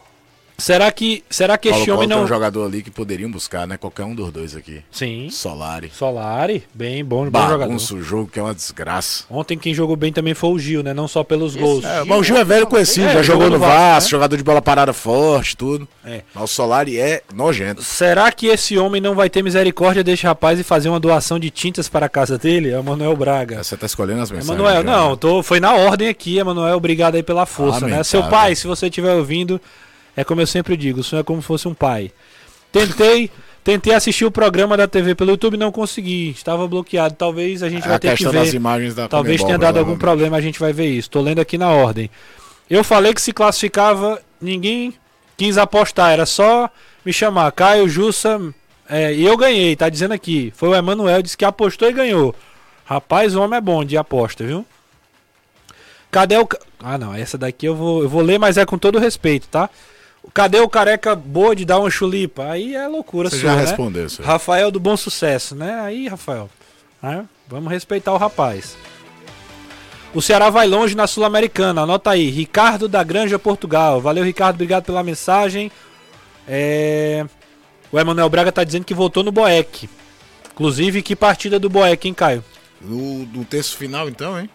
Será que, será que este Colo-Colo homem tem não. um jogador ali que poderiam buscar, né? Qualquer um dos dois aqui. Sim. Solari. Solari, bem bom, bom jogador. O jogo, que é uma desgraça. Ontem quem jogou bem também foi o Gil, né? Não só pelos gols. É, mas o Gil é velho conhecido, É, já jogou no Vasco, Vasco, né? jogador de bola parada forte, tudo. É. Mas o Solari é nojento. Será que esse homem não vai ter misericórdia desse rapaz e fazer uma doação de tintas para a casa dele? É o Manuel Braga. Você tá escolhendo as mensagens. Emanuel, já, não, né? tô, foi na ordem aqui, Emanuel, obrigado aí pela força, né? Lamentável. Seu pai, se você estiver ouvindo, é como eu sempre digo, o senhor é como se fosse um pai. Tentei, tentei assistir o programa da TV pelo YouTube, não consegui, estava bloqueado. Talvez a gente É vai a ter que ver. das imagens da Talvez Comebol, tenha dado algum problema, a gente vai ver isso. Tô lendo aqui na ordem. Eu falei que se classificava, ninguém quis apostar, era só me chamar. Caio, Jussa, é, e eu ganhei, tá dizendo aqui. Foi o Emanuel, disse que apostou e ganhou. Rapaz, o homem é bom de aposta, viu? Cadê o. Ah, não, essa daqui eu vou, eu vou ler, mas é com todo respeito, tá? Cadê o careca boa de dar uma chulipa? Aí é loucura Você sua, já né? respondeu aí. Rafael do Bom Sucesso, né? Aí, Rafael. né? Vamos respeitar o rapaz. O Ceará vai longe na Sul-Americana. Anota aí. Ricardo da Granja, Portugal. Valeu, Ricardo. Obrigado pela mensagem. É... O Emanuel Braga tá dizendo que voltou no Boeck. Inclusive, que partida do Boeck, hein, Caio? No, no terço final, então, hein?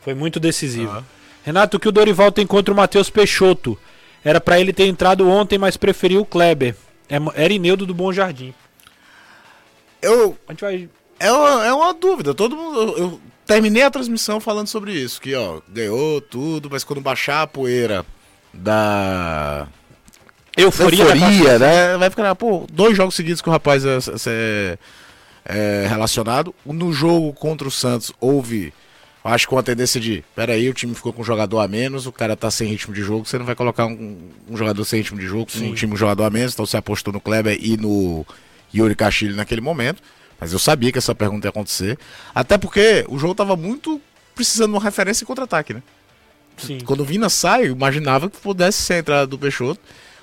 Foi muito decisivo. Ah. Renato, que o Dorival tem contra o Matheus Peixoto. Era pra ele ter entrado ontem, mas preferiu o Kleber. É- Era Ineudo do Bom Jardim. Eu, A gente vai. é, uma, é uma dúvida. Todo mundo. Eu, terminei a transmissão falando sobre isso. Que, ó, ganhou tudo, mas quando baixar a poeira da. Euforia, Euforia, né? Vai ficar, pô, dois jogos seguidos que o rapaz é, é- é relacionado. No jogo contra o Santos houve. Acho que uma tendência de, peraí, o time ficou com um jogador a menos, o cara tá sem ritmo de jogo, você não vai colocar um, um jogador sem ritmo de jogo com Sim. um time com um jogador a menos, então você apostou no Kleber e no Yuri Castilho naquele momento. Mas eu sabia que essa pergunta ia acontecer. Até porque o jogo tava muito precisando de uma referência em contra-ataque, né? Sim. Quando o Vina sai, eu imaginava que pudesse ser a entrada do Peixoto.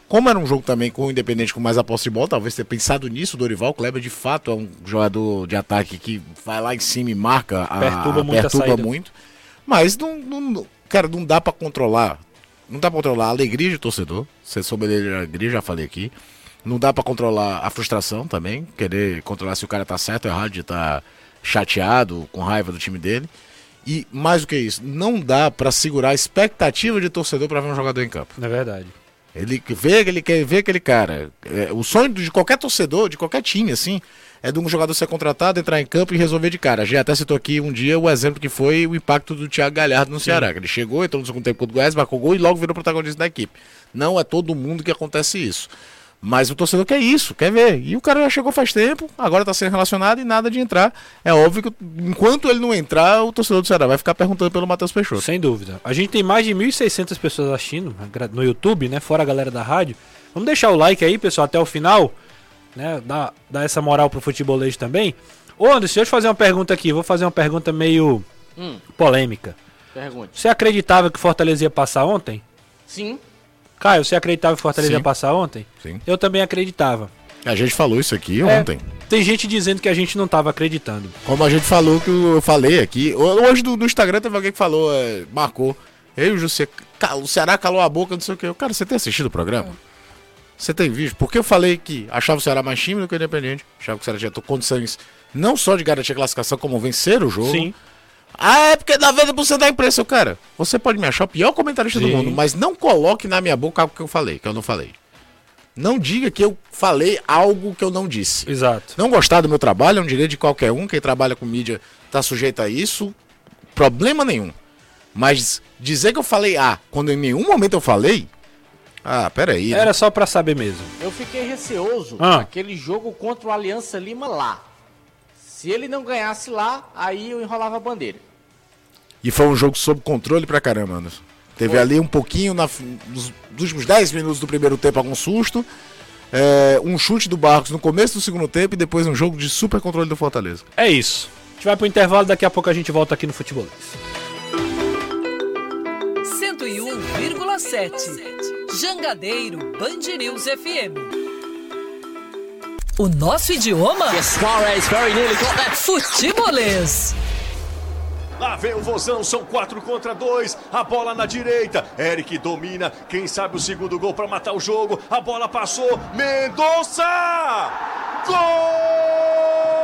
Como era um jogo também com o Independente com mais a posse de bola, talvez ter pensado nisso, o Dorival Kleber de fato é um jogador de ataque que vai lá em cima e marca, a, Perturba muito a perturba saída. muito. Mas não, não- cara, não dá pra controlar. Não dá pra controlar a alegria de torcedor. Você soube a alegria, já falei aqui. Não dá pra controlar a frustração também, querer controlar se o cara tá certo ou errado de estar chateado, com raiva do time dele. E mais do que isso, não dá pra segurar a expectativa de torcedor pra ver um jogador em campo. É verdade. Ele vê, ele quer ver aquele cara. É, o sonho de qualquer torcedor, de qualquer time, assim, é de um jogador ser contratado, entrar em campo e resolver de cara. A gente até citou aqui um dia o exemplo que foi o impacto do Thiago Galhardo no Ceará. que Ele chegou, entrou no segundo tempo contra o Goiás, marcou gol e logo virou protagonista da equipe. Não é todo mundo que acontece isso. Mas o torcedor quer isso, quer ver. E o cara já chegou faz tempo, agora tá sendo relacionado e nada de entrar. É óbvio que enquanto ele não entrar, o torcedor do Ceará vai ficar perguntando pelo Matheus Peixoto. Sem dúvida. A gente tem mais de 1.600 pessoas assistindo no YouTube, né? Fora a galera da rádio. Vamos deixar o like aí, pessoal, até o final. Né? Dar, dar essa moral pro futebolês também. Ô, Anderson, deixa eu te fazer uma pergunta aqui. Vou fazer uma pergunta meio Hum, polêmica. pergunte. Você acreditava que o Fortaleza ia passar ontem? Sim. Caio, você acreditava que o Fortaleza Sim. ia passar ontem? Sim. Eu também acreditava. A gente falou isso aqui É. ontem. Tem gente dizendo que a gente não tava acreditando. Como a gente falou, que eu falei aqui. Hoje do Instagram teve alguém que falou, é, marcou. Eu e o José, o Ceará calou a boca, não sei o que. Cara, você tem assistido o programa? Você tem visto? Porque eu falei que achava o Ceará mais time do que o Independente. Achava que o Ceará tinha condições não só de garantir a classificação, como vencer o jogo. Sim. Ah, é porque 90% da imprensa, Eu, cara. Você pode me achar o pior comentarista do Sim. mundo, mas não coloque na minha boca algo que eu falei, que eu não falei. Não diga que eu falei algo que eu não disse. Exato. Não gostar do meu trabalho é um direito de qualquer um. Quem trabalha com mídia tá sujeito a isso. Problema nenhum. Mas dizer que eu falei A quando em nenhum momento eu falei. Ah, peraí. né? Era só pra saber mesmo. Eu fiquei receoso Ah. aquele jogo contra o Aliança Lima lá. Se ele não ganhasse lá, aí eu enrolava a bandeira. E foi um jogo sob controle pra caramba, Anderson. Teve ali um pouquinho na, nos, nos últimos 10 minutos do primeiro tempo algum susto. é, um chute do Barcos no começo do segundo tempo e depois um jogo de super controle do Fortaleza. É isso. A gente vai pro intervalo, daqui a pouco a gente volta aqui no Futebolês. 101,7. Jangadeiro Band News FM. O nosso idioma? Futebolês. Lá vem o Vozão, são quatro contra dois. A bola na direita. Eric domina. Quem sabe o segundo gol para matar o jogo. A bola passou. Mendonça! Gol!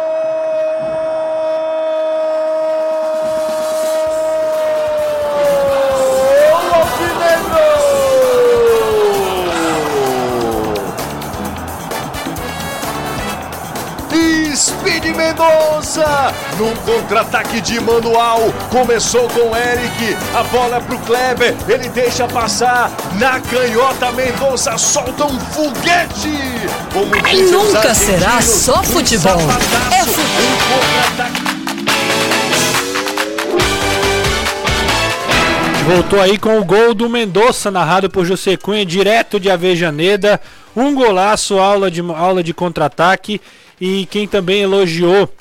Speed Mendonça, num contra-ataque de manual, começou com o Eric, a bola é pro Kleber, ele deixa passar, na canhota Mendonça solta um foguete. Como Ai, nunca será só um futebol. sapataço, É futebol. um Voltou aí com o gol do Mendonça, narrado por José Cunha, direto de Avejaneda. Um golaço, aula de, aula de contra-ataque. E quem também elogiou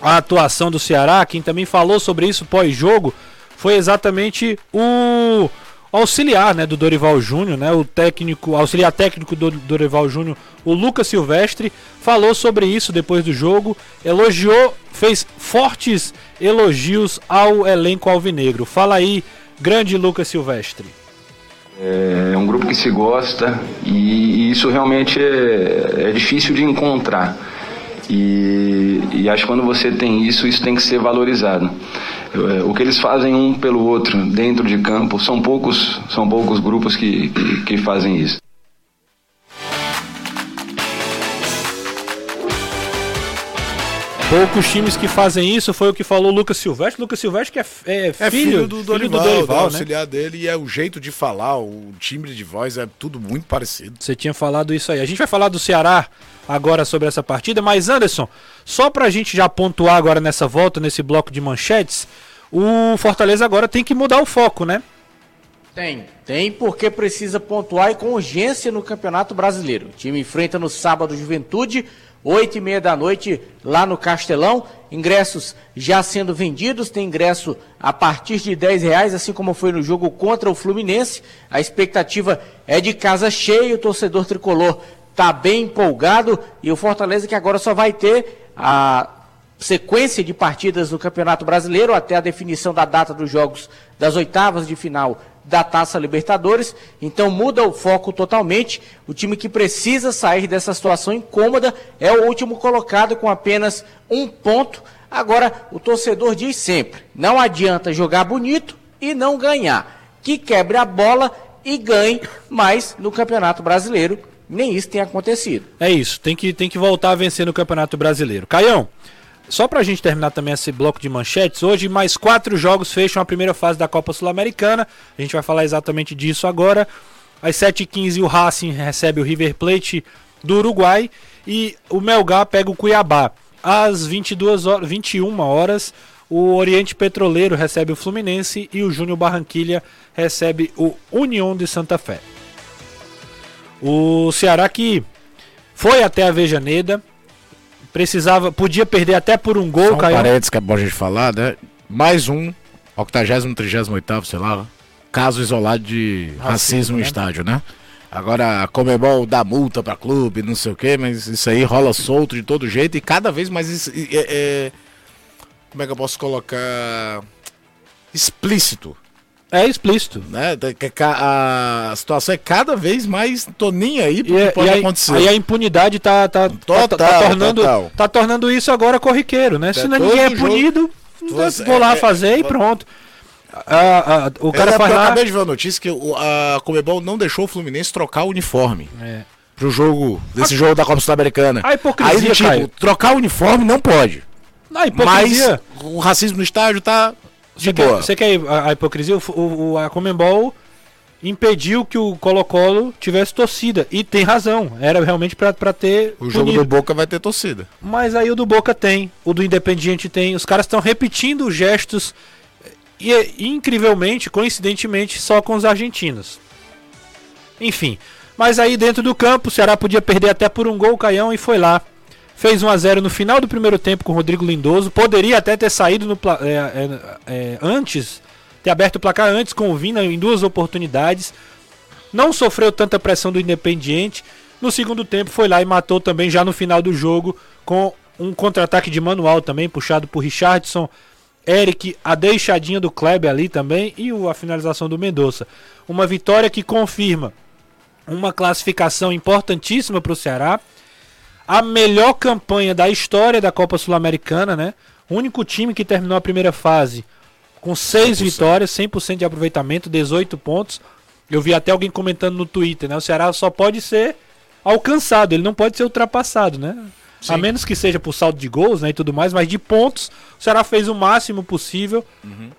a atuação do Ceará, quem também falou sobre isso pós-jogo, foi exatamente o auxiliar né, do Dorival Júnior, né, o técnico, auxiliar técnico do Dorival Júnior, o Lucas Silvestre, falou sobre isso depois do jogo, elogiou, fez fortes elogios ao elenco alvinegro. Fala aí, grande Lucas Silvestre. É um grupo que se gosta e, isso realmente é, é difícil de encontrar. E, e acho que quando você tem isso, isso tem que ser valorizado. É, O que eles fazem um pelo outro dentro de campo, são poucos, são poucos grupos que, que, que fazem isso. Poucos times que fazem isso foi o que falou o Lucas Silvestre. Lucas Silvestre que é, f- é É filho, do Dorival, do né? auxiliar dele, e é o jeito de falar, o timbre de voz é tudo muito parecido. Você tinha falado isso aí. A gente vai falar do Ceará agora sobre essa partida, mas Anderson, só pra gente já pontuar agora nessa volta, nesse bloco de manchetes, o Fortaleza agora tem que mudar o foco, né? Tem, tem porque precisa pontuar e com urgência no Campeonato Brasileiro. O time enfrenta no sábado Juventude, oito e meia da noite lá no Castelão. Ingressos já sendo vendidos, tem ingresso a partir de 10 reais, assim como foi no jogo contra o Fluminense. A expectativa é de casa cheia, o torcedor tricolor está bem empolgado e o Fortaleza que agora só vai ter a sequência de partidas no Campeonato Brasileiro até a definição da data dos jogos das oitavas de final da Taça Libertadores. Então muda o foco totalmente. O time que precisa sair dessa situação incômoda é o último colocado com apenas um ponto. Agora, o torcedor diz sempre: não adianta jogar bonito e não ganhar. Que quebre a bola e ganhe, mas no Campeonato Brasileiro nem isso tem acontecido. É isso, tem que, tem que voltar a vencer no Campeonato Brasileiro. Caião, só pra gente terminar também esse bloco de manchetes, hoje mais quatro jogos fecham a primeira fase da Copa Sul-Americana. A gente vai falar exatamente disso agora. Às 7h15 o Racing recebe o River Plate do Uruguai e o Melgar pega o Cuiabá. Às 22 horas, 21 horas, o Oriente Petroleiro recebe o Fluminense e o Júnior Barranquilha recebe o União de Santa Fé. O Ceará que foi até a Vejaneda, precisava, podia perder até por um gol, Só um Caio. parênteses que é bom a gente falar, né? Mais um, 80, 38, sei lá, caso isolado de racismo, Racismo, no né? estádio, né? Agora, a Comebol dá multa pra clube, não sei o quê, mas isso aí rola solto de todo jeito e cada vez mais isso é, é- como é que eu posso colocar explícito, É explícito. né? A situação é cada vez mais nem aí E, que é- pode e acontecer. aí a impunidade tá, tá, tá- Total, tá tornando, total. tá tornando isso agora corriqueiro, né? Se É não todo ninguém é punido, Você- vou lá é- fazer e pronto. Ah, ah, o cara eu, faz eu acabei de ver a notícia que o- a Comebol não deixou o Fluminense trocar o uniforme. É. pro jogo, desse jogo da Copa Sul-Americana. A hipocrisia, Aí, tipo, trocar o uniforme não pode. A hipocrisia. Mas o racismo no estádio tá de Você quer, boa. você quer a, a hipocrisia? O, o- a Comembol impediu que o Colo-Colo tivesse torcida. E tem razão. Era realmente pra, pra ter. O jogo punido. do Boca vai ter torcida. Mas aí o do Boca tem, o do Independiente tem. Os caras estão repetindo os gestos e, e, incrivelmente, coincidentemente, só com os argentinos. Enfim, mas aí dentro do campo, o Ceará podia perder até por um gol, o Caião, e foi lá. Fez 1 a 0 no final do primeiro tempo com o Rodrigo Lindoso. Poderia até ter saído no é, é, é, antes, ter aberto o placar antes com o Vina em duas oportunidades. Não sofreu tanta pressão do Independiente. No segundo tempo foi lá e matou também já no final do jogo com um contra-ataque de manual também, puxado por Richardson, Eric, a deixadinha do Kleber ali também e a finalização do Mendonça. Uma vitória que confirma uma classificação importantíssima para o Ceará. A melhor campanha da história da Copa Sul-Americana, né? O único time que terminou a primeira fase com 6 vitórias, 100% de aproveitamento, 18 pontos. Eu vi até alguém comentando no Twitter, né? O Ceará só pode ser alcançado, ele não pode ser ultrapassado, né? A menos que seja por saldo de gols, né, e tudo mais, mas de pontos, o Ceará fez o máximo possível.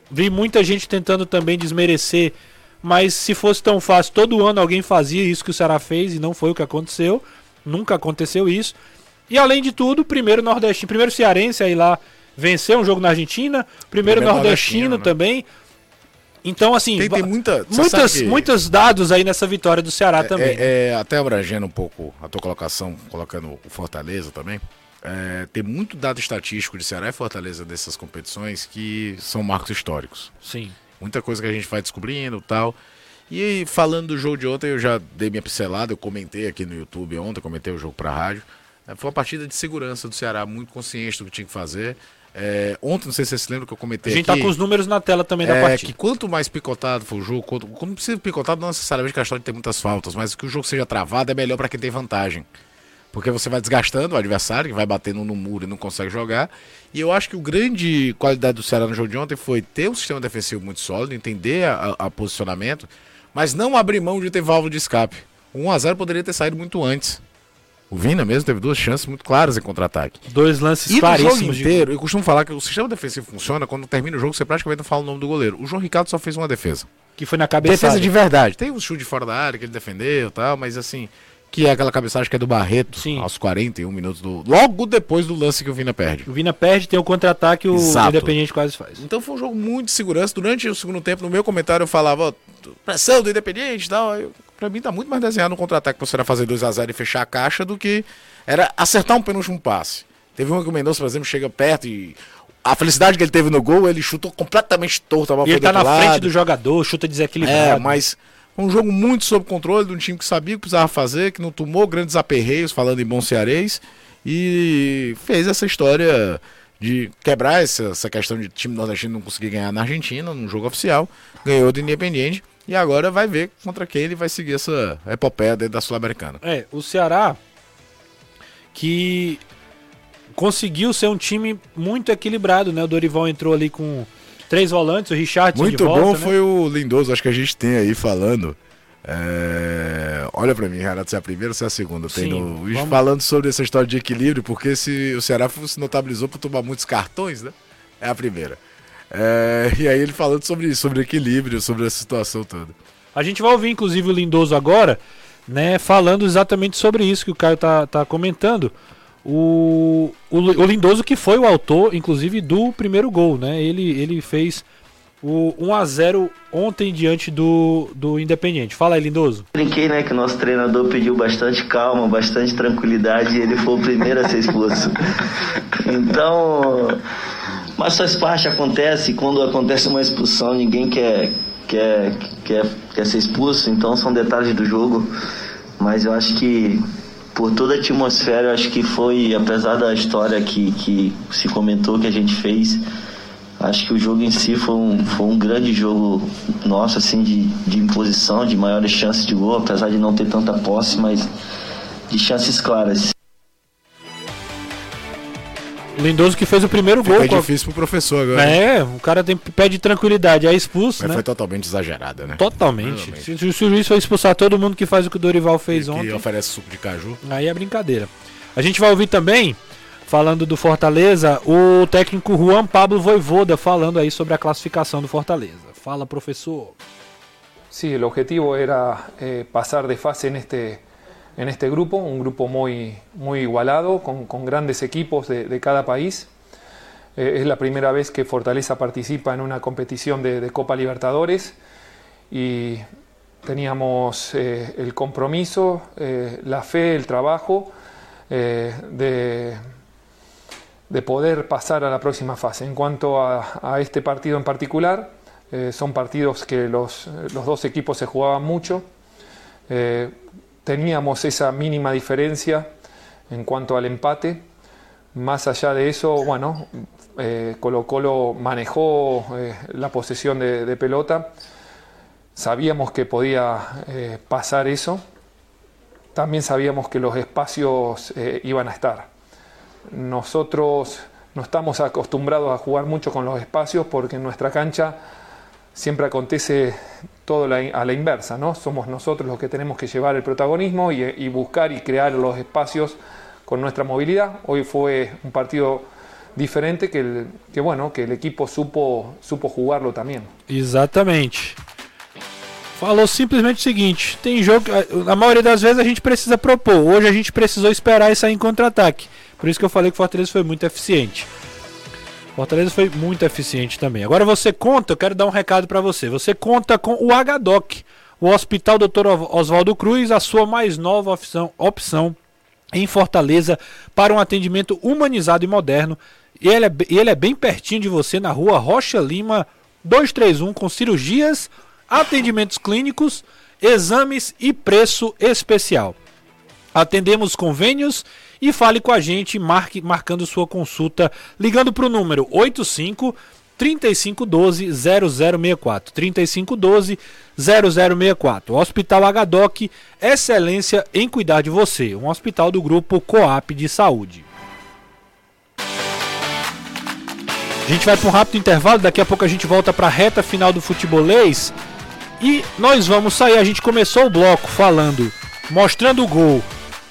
Vi muita gente tentando também desmerecer, mas se fosse tão fácil, todo ano alguém fazia isso que o Ceará fez e não foi o que aconteceu. Nunca aconteceu isso. E além de tudo, primeiro nordestino, primeiro cearense aí lá venceu um jogo na Argentina, primeiro, Primeiro nordestino, nordestino, né? também. Então, assim, Tem, tem muita. muitas, que- muitos dados aí nessa vitória do Ceará também. É, é, até abrangendo um pouco a tua colocação, colocando o Fortaleza também. é, tem muito dado estatístico de Ceará e Fortaleza dessas competições que são marcos históricos. Sim. Muita coisa que a gente vai descobrindo e tal. E aí, falando do jogo de ontem, eu já dei minha pincelada, eu comentei aqui no YouTube ontem, comentei o jogo pra rádio. É, Foi uma partida de segurança do Ceará, muito consciente do que tinha que fazer. É, ontem, não sei se vocês se lembram que eu A comentei gente aqui. tá com os números na tela também da É, partida. que quanto mais picotado for o jogo, quanto, quando precisa picotado, não necessariamente que a história tem muitas faltas, mas que o jogo seja travado é melhor para quem tem vantagem. Porque você vai desgastando o adversário, que vai batendo no muro e não consegue jogar. E eu acho que o grande qualidade do Ceará no jogo de ontem foi ter um sistema defensivo muito sólido, entender a, a- a posicionamento, mas não abrir mão de ter válvula de escape. O 1x0 poderia ter saído muito antes. O Vina mesmo teve duas chances muito claras em contra-ataque. Dois lances E jogo claríssimos de inteiro, eu costumo falar que o sistema defensivo funciona quando termina o jogo, você praticamente não fala o nome do goleiro. O João Ricardo só fez uma defesa. que foi na cabeça. Defesa de verdade. Tem um chute fora da área que ele defendeu e tal, mas assim, que é aquela cabeçagem que é do Barreto, Sim. aos 41 minutos do. Logo depois do lance que o Vina perde. O Vina perde, tem o contra-ataque, o Exato. Independente quase faz. Então foi um jogo muito de segurança. Durante o segundo tempo, no meu comentário, eu falava, ó, pressão do Independente e tal. Aí, pra mim tá muito mais desenhado no contra-ataque pra você era fazer 2x0 e fechar a caixa do que era acertar um penúltimo passe. Teve um que o Mendonça, por exemplo, chega perto e. A felicidade que ele teve no gol, ele chutou completamente torto. A bola E ele tá na outro frente lado. do jogador, chuta desequilibrado. É, mas foi um jogo muito sob controle de um time que sabia o que precisava fazer, que não tomou grandes aperreios, falando em bom cearês, e fez essa história de quebrar essa, essa questão de time nordestino não conseguir ganhar na Argentina, num jogo oficial, ganhou do Independiente, e agora vai ver contra quem ele vai seguir essa epopeia dentro da Sul-Americana. É, o Ceará que conseguiu ser um time muito equilibrado, né? O Dorival entrou ali com três volantes, o Richardson Muito volta, bom né? foi o Lindoso, acho que a gente tem aí falando. é, Olha pra mim, Renato, se é a primeira ou se é a segunda. Tem no... vamos- Falando sobre essa história de equilíbrio, porque se o Ceará se notabilizou por tomar muitos cartões, né? É a primeira. É, E aí ele falando sobre isso, sobre equilíbrio, sobre essa situação toda. A gente vai ouvir, inclusive, o Lindoso agora, né, falando exatamente sobre isso que o Caio tá, tá comentando. O, o, o Lindoso que foi o autor, inclusive, do primeiro gol, né? Ele, ele fez o 1x0 ontem diante do, do Independiente. Fala aí, Lindoso. Brinquei, né, que o nosso treinador pediu bastante calma, bastante tranquilidade e ele foi o primeiro a ser expulso. Então, mas faz parte, acontece, quando acontece uma expulsão, ninguém quer, quer, quer, quer ser expulso, então são detalhes do jogo. Mas eu acho que por toda a atmosfera, acho que foi, apesar da história que, que se comentou que a gente fez, Acho que o jogo em si foi um, foi um grande jogo nosso, assim, de, de imposição, de maiores chances de gol, apesar de não ter tanta posse, mas de chances claras. O Lindoso que fez o primeiro Fica gol. a- difícil pro professor agora. É, o cara tem, pede tranquilidade, é expulso, Mas né? foi totalmente exagerada, né? Totalmente. Totalmente. Se, se o juiz for expulsar todo mundo que faz o que o Dorival fez Que ontem, oferece suco de caju. aí é brincadeira. A gente vai ouvir também, falando do Fortaleza, o técnico Juan Pablo Voivoda falando aí sobre a classificação do Fortaleza. Fala, professor. Sí, el objetivo era eh, pasar de fase en este, en este grupo, un grupo muy, muy igualado, con, con grandes equipos de, cada país. Eh, es la primera vez que Fortaleza participa en una competición de, Copa Libertadores y teníamos eh, el compromiso, eh, la fe, el trabajo de, de poder pasar a la próxima fase. En cuanto a, a este partido en particular, son partidos que los, los dos equipos se jugaban mucho. Teníamos esa mínima diferencia en cuanto al empate. Más allá de eso, bueno, eh, Colo Colo manejó eh, la posesión de, pelota. Sabíamos que podía eh, pasar eso. También sabíamos que los espacios iban a estar. Nosotros no estamos acostumbrados a jugar mucho con los espacios porque en nuestra cancha siempre acontece todo a la inversa, ¿no? Somos nosotros los que tenemos que llevar el protagonismo y, buscar y crear los espacios con nuestra movilidad. Hoy fue un partido diferente que, el, que bueno, que el equipo supo, supo jugarlo también. Exatamente. Falou simplesmente o seguinte: tem jogo. a- A maioria das vezes a gente precisa propor. Hoje a gente precisou esperar e sair em contra-ataque. Por isso que eu falei que o Fortaleza foi muito eficiente. Fortaleza foi muito eficiente também. Agora você conta, eu quero dar um recado para você. Você conta com o HDOC, o Hospital Dr. Oswaldo Cruz, a sua mais nova opção, opção em Fortaleza para um atendimento humanizado e moderno. E ele, é, ele é bem pertinho de você na rua Rocha Lima 231 com cirurgias, atendimentos clínicos, exames e preço especial. Atendemos convênios e fale com a gente, marque, marcando sua consulta, ligando para o número 85 3512 0064. 3512 0064. Hospital HDOC, excelência em cuidar de você. Um hospital do grupo Coap de Saúde. A gente vai para um rápido intervalo, daqui a pouco a gente volta para a reta final do futebolês. E nós vamos sair. A gente começou o bloco falando, mostrando o gol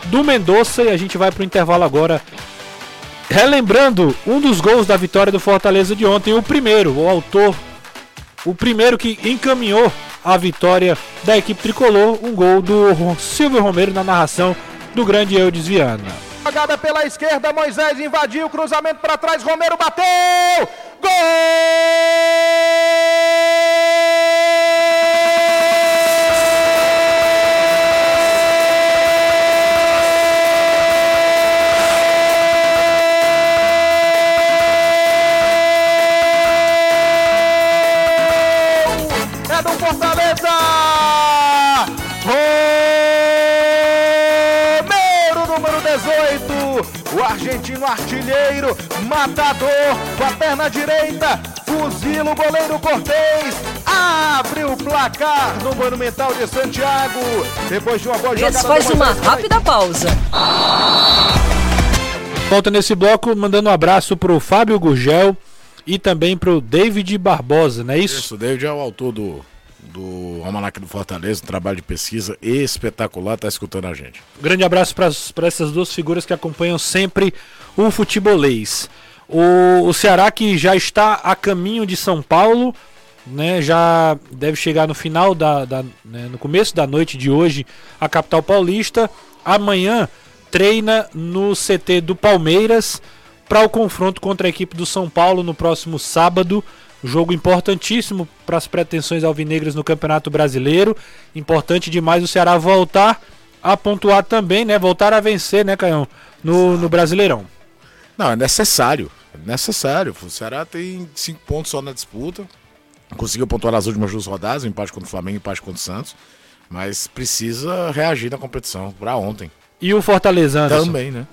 do Mendonça e a gente vai para o intervalo agora. Relembrando um dos gols da vitória do Fortaleza de ontem, o primeiro, o autor, o primeiro que encaminhou a vitória da equipe tricolor. Um gol do Silvio Romero na narração do grande Eudes Viana. Jogada pela esquerda, Moisés invadiu, cruzamento para trás, Romero bateu! Gol! Artilheiro, matador, com a perna direita, fuzila o goleiro Cortez, abre o placar no Monumental de Santiago, depois de uma boa jogada. Esse faz uma Moisés. rápida pausa. Volta nesse bloco, mandando um abraço pro Fábio Gurgel e também pro David Barbosa, não é isso? Isso, o David é o autor do, do Almanac do Fortaleza, um trabalho de pesquisa espetacular, tá escutando a gente. Grande abraço para essas duas figuras que acompanham sempre o futebolês. O, o Ceará que já está a caminho de São Paulo, né, já deve chegar no final da, da né, no começo da noite de hoje a capital paulista. Amanhã treina no CT do Palmeiras para o confronto contra a equipe do São Paulo no próximo sábado. Jogo importantíssimo para as pretensões alvinegras no Campeonato Brasileiro. Importante demais o Ceará voltar a pontuar também, né? Voltar a vencer, né, Caião? No, no Brasileirão. Não, é necessário. É necessário. O Ceará tem cinco pontos só na disputa. Conseguiu pontuar nas últimas duas rodadas, um empate contra o Flamengo e um empate contra o Santos. Mas precisa reagir na competição, para ontem. E o Fortaleza, Anderson? Também, né?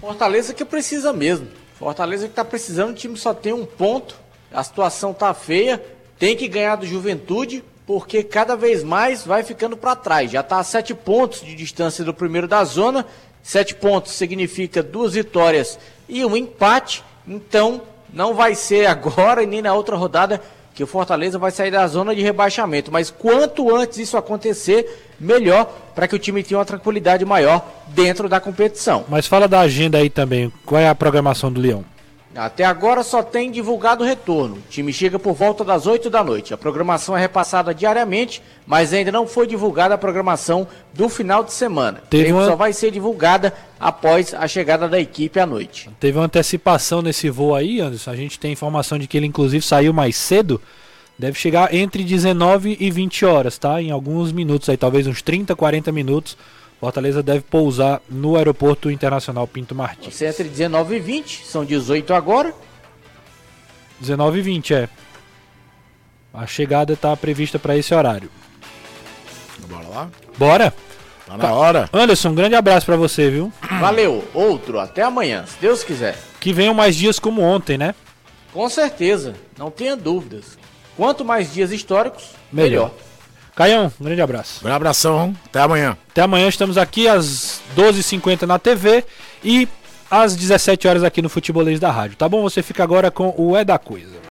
Fortaleza que precisa mesmo. Fortaleza que tá precisando, o time só tem um ponto. A situação tá feia. Tem que ganhar do Juventude, porque cada vez mais vai ficando para trás. Já tá a sete pontos de distância do primeiro da zona. Sete pontos significa duas vitórias e um empate. Então, não vai ser agora e nem na outra rodada que o Fortaleza vai sair da zona de rebaixamento. Mas quanto antes isso acontecer, melhor para que o time tenha uma tranquilidade maior dentro da competição. Mas fala da agenda aí também. Qual é a programação do Leão? Até agora só tem divulgado o retorno. O time chega por volta das 8 da noite. A programação é repassada diariamente, mas ainda não foi divulgada a programação do final de semana. Teve uma- Só vai ser divulgada após a chegada da equipe à noite. Teve uma antecipação nesse voo aí, Anderson. A gente tem informação de que ele, inclusive, saiu mais cedo. Deve chegar entre 19 e 20 horas, tá? Em alguns minutos aí, talvez uns 30, 40 minutos. Fortaleza deve pousar no Aeroporto Internacional Pinto Martins. Você entre 19 e 20, são 18 agora. 19 e 20, é. A chegada está prevista para esse horário. Bora lá? Bora? Tá na hora. Anderson, um grande abraço para você, viu? Valeu, outro, até amanhã, se Deus quiser. Que venham mais dias como ontem, né? Com certeza, não tenha dúvidas. Quanto mais dias históricos, Melhor. melhor. Caião, um grande abraço. Um abração, até amanhã. Até amanhã, estamos aqui às 12h50 na TV e às 17 horas aqui no Futebolês da Rádio, tá bom? Você fica agora com o É da Coisa.